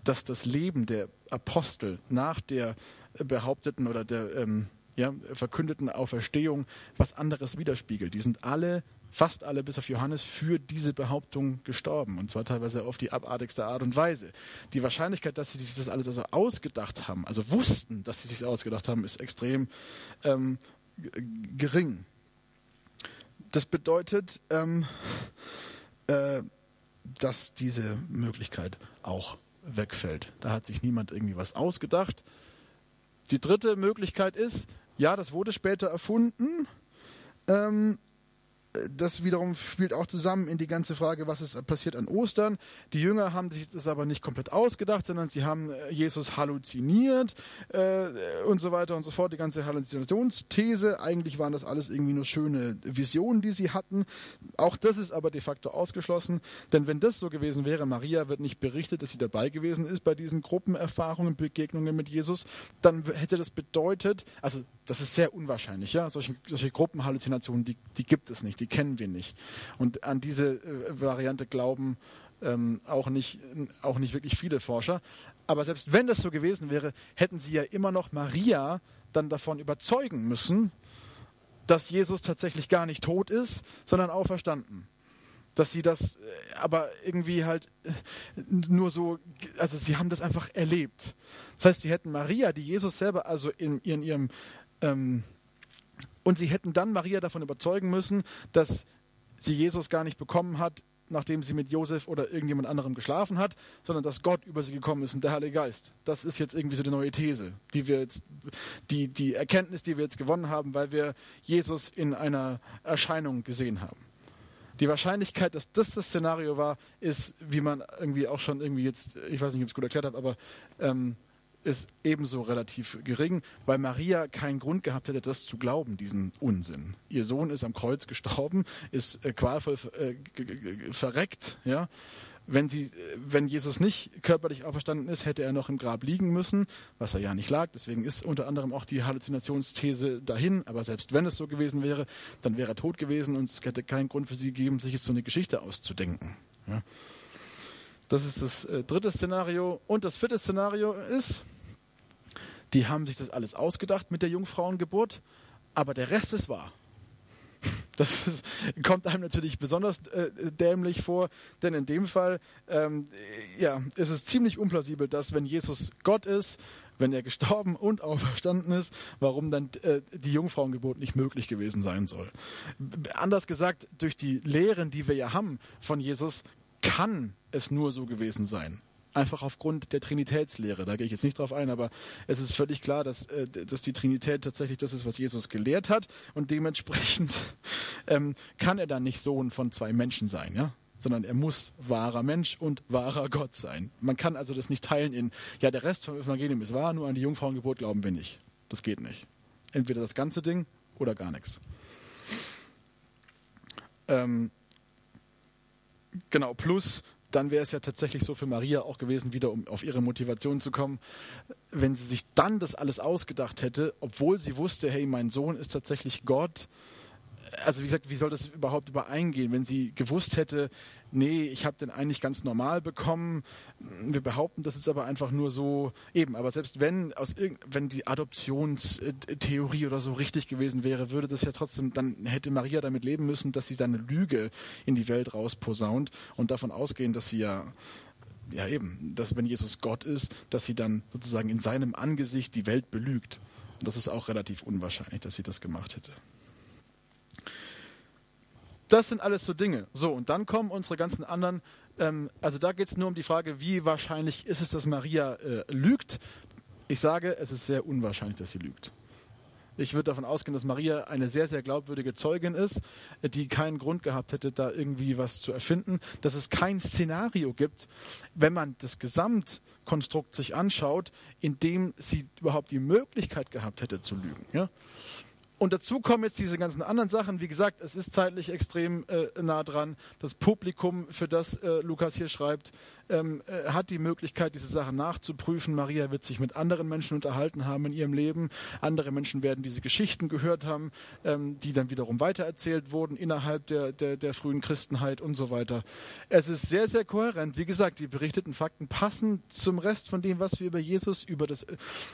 dass das Leben der Apostel nach der behaupteten oder der ähm, ja, verkündeten Auferstehung was anderes widerspiegelt. Die sind alle, fast alle bis auf Johannes, für diese Behauptung gestorben. Und zwar teilweise auf die abartigste Art und Weise. Die Wahrscheinlichkeit, dass sie sich das alles also ausgedacht haben, also wussten, dass sie sich ausgedacht haben, ist extrem ähm, gering. Das bedeutet, ähm, äh, dass diese Möglichkeit auch wegfällt. Da hat sich niemand irgendwie was ausgedacht. Die dritte Möglichkeit ist, ja, das wurde später erfunden. Ähm, das wiederum spielt auch zusammen in die ganze Frage, was ist passiert an Ostern. Die Jünger haben sich das aber nicht komplett ausgedacht, sondern sie haben äh, Jesus halluziniert äh, und so weiter und so fort. Die ganze Halluzinationsthese, eigentlich waren das alles irgendwie nur schöne Visionen, die sie hatten. Auch das ist aber de facto ausgeschlossen, denn wenn das so gewesen wäre, Maria wird nicht berichtet, dass sie dabei gewesen ist bei diesen Gruppenerfahrungen, Begegnungen mit Jesus, dann hätte das bedeutet, also das ist sehr unwahrscheinlich, ja, solche, solche Gruppenhalluzinationen, die, die gibt es nicht, die kennen wir nicht. Und an diese äh, Variante glauben ähm, auch, nicht, auch nicht wirklich viele Forscher. Aber selbst wenn das so gewesen wäre, hätten sie ja immer noch Maria dann davon überzeugen müssen, dass Jesus tatsächlich gar nicht tot ist, sondern auferstanden. Dass sie das äh, aber irgendwie halt äh, nur so, also sie haben das einfach erlebt. Das heißt, sie hätten Maria, die Jesus selber also in, in ihrem, ähm, und sie hätten dann Maria davon überzeugen müssen, dass sie Jesus gar nicht bekommen hat, nachdem sie mit Josef oder irgendjemand anderem geschlafen hat, sondern dass Gott über sie gekommen ist und der Heilige Geist. Das ist jetzt irgendwie so die neue These, die wir jetzt, die, die Erkenntnis, die wir jetzt gewonnen haben, weil wir Jesus in einer Erscheinung gesehen haben. Die Wahrscheinlichkeit, dass das das Szenario war, ist, wie man irgendwie auch schon irgendwie jetzt, ich weiß nicht, ob ich es gut erklärt habe, aber ähm, ist ebenso relativ gering, weil Maria keinen Grund gehabt hätte, das zu glauben, diesen Unsinn. Ihr Sohn ist am Kreuz gestorben, ist äh, qualvoll äh, verreckt, ja. Wenn, sie, wenn Jesus nicht körperlich auferstanden ist, hätte er noch im Grab liegen müssen, was er ja nicht lag. Deswegen ist unter anderem auch die Halluzinationsthese dahin. Aber selbst wenn es so gewesen wäre, dann wäre er tot gewesen und es hätte keinen Grund für sie gegeben, sich jetzt so eine Geschichte auszudenken. Ja. Das ist das äh, dritte Szenario. Und das vierte Szenario ist, die haben sich das alles ausgedacht mit der Jungfrauengeburt, aber der Rest ist wahr. [laughs] Das ist, kommt einem natürlich besonders äh, dämlich vor, denn in dem Fall ähm, ja, ist es ziemlich unplausibel, dass wenn Jesus Gott ist, wenn er gestorben und auferstanden ist, warum dann äh, die Jungfrauengeburt nicht möglich gewesen sein soll. Anders gesagt, durch die Lehren, die wir ja haben von Jesus, kann es nur so gewesen sein einfach aufgrund der Trinitätslehre. Da gehe ich jetzt nicht drauf ein, aber es ist völlig klar, dass, äh, dass die Trinität tatsächlich das ist, was Jesus gelehrt hat und dementsprechend [laughs] ähm, kann er dann nicht Sohn von zwei Menschen sein, ja? sondern er muss wahrer Mensch und wahrer Gott sein. Man kann also das nicht teilen in, ja, der Rest vom Evangelium ist wahr, nur an die Jungfrauengeburt glauben wir nicht. Das geht nicht. Entweder das ganze Ding oder gar nichts. Ähm, genau, plus dann wäre es ja tatsächlich so für Maria auch gewesen, wieder um auf ihre Motivation zu kommen, wenn sie sich dann das alles ausgedacht hätte, obwohl sie wusste, hey, mein Sohn ist tatsächlich Gott, also wie gesagt, wie soll das überhaupt übereingehen, wenn sie gewusst hätte, nee, ich habe den eigentlich ganz normal bekommen, wir behaupten das jetzt aber einfach nur so eben, aber selbst wenn aus wenn die Adoptionstheorie oder so richtig gewesen wäre, würde das ja trotzdem, dann hätte Maria damit leben müssen, dass sie dann eine Lüge in die Welt rausposaunt und davon ausgehen, dass sie ja ja eben, dass wenn Jesus Gott ist, dass sie dann sozusagen in seinem Angesicht die Welt belügt. Und das ist auch relativ unwahrscheinlich, dass sie das gemacht hätte. Das sind alles so Dinge. So, und dann kommen unsere ganzen anderen, ähm, also da geht es nur um die Frage, wie wahrscheinlich ist es, dass Maria äh, lügt. Ich sage, es ist sehr unwahrscheinlich, dass sie lügt. Ich würde davon ausgehen, dass Maria eine sehr, sehr glaubwürdige Zeugin ist, die keinen Grund gehabt hätte, da irgendwie was zu erfinden. Dass es kein Szenario gibt, wenn man das Gesamtkonstrukt sich anschaut, in dem sie überhaupt die Möglichkeit gehabt hätte zu lügen. Ja? Und dazu kommen jetzt diese ganzen anderen Sachen. Wie gesagt, es ist zeitlich extrem äh, nah dran. Das Publikum, für das äh, Lukas hier schreibt, ähm, äh, hat die Möglichkeit, diese Sachen nachzuprüfen. Maria wird sich mit anderen Menschen unterhalten haben in ihrem Leben. Andere Menschen werden diese Geschichten gehört haben, ähm, die dann wiederum weitererzählt wurden innerhalb der, der, der frühen Christenheit und so weiter. Es ist sehr, sehr kohärent. Wie gesagt, die berichteten Fakten passen zum Rest von dem, was wir über Jesus, über, das,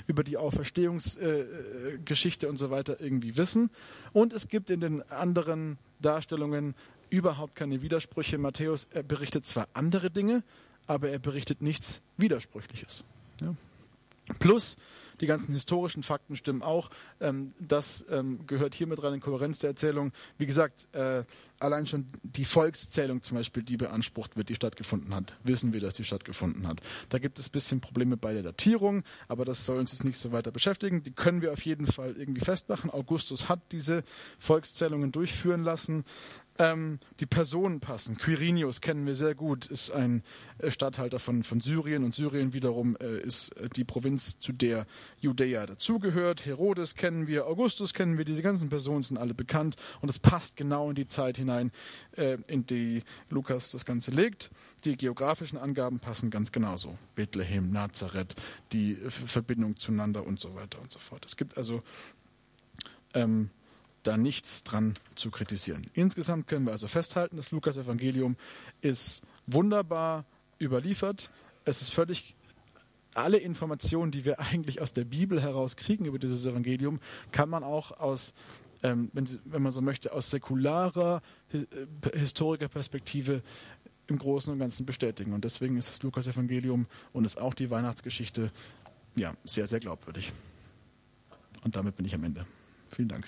über die Auferstehungsgeschichte äh, und so weiter irgendwie wissen. Und es gibt in den anderen Darstellungen überhaupt keine Widersprüche. Matthäus berichtet zwar andere Dinge, aber er berichtet nichts Widersprüchliches. Ja. Plus, die ganzen historischen Fakten stimmen auch. Ähm, das ähm, gehört hier mit rein in Kohärenz der Erzählung. Wie gesagt, äh, allein schon die Volkszählung zum Beispiel, die beansprucht wird, die stattgefunden hat, wissen wir, dass die stattgefunden hat. Da gibt es ein bisschen Probleme bei der Datierung, aber das soll uns jetzt nicht so weiter beschäftigen. Die können wir auf jeden Fall irgendwie festmachen. Augustus hat diese Volkszählungen durchführen lassen. Ähm, die Personen passen. Quirinius kennen wir sehr gut, ist ein äh, Statthalter von, von Syrien und Syrien wiederum äh, ist äh, die Provinz, zu der Judäa dazugehört. Herodes kennen wir, Augustus kennen wir, diese ganzen Personen sind alle bekannt und es passt genau in die Zeit hinein, äh, in die Lukas das Ganze legt. Die geografischen Angaben passen ganz genauso. Bethlehem, Nazareth, die äh, Verbindung zueinander und so weiter und so fort. Es gibt also ähm, da nichts dran zu kritisieren. Insgesamt können wir also festhalten, das Lukas-Evangelium ist wunderbar überliefert. Es ist völlig alle Informationen, die wir eigentlich aus der Bibel heraus kriegen über dieses Evangelium, kann man auch aus, ähm, wenn, wenn, man so möchte, aus säkularer äh, Historikerperspektive im Großen und Ganzen bestätigen. Und deswegen ist das Lukas-Evangelium und ist auch die Weihnachtsgeschichte ja, sehr, sehr glaubwürdig. Und damit bin ich am Ende. Vielen Dank.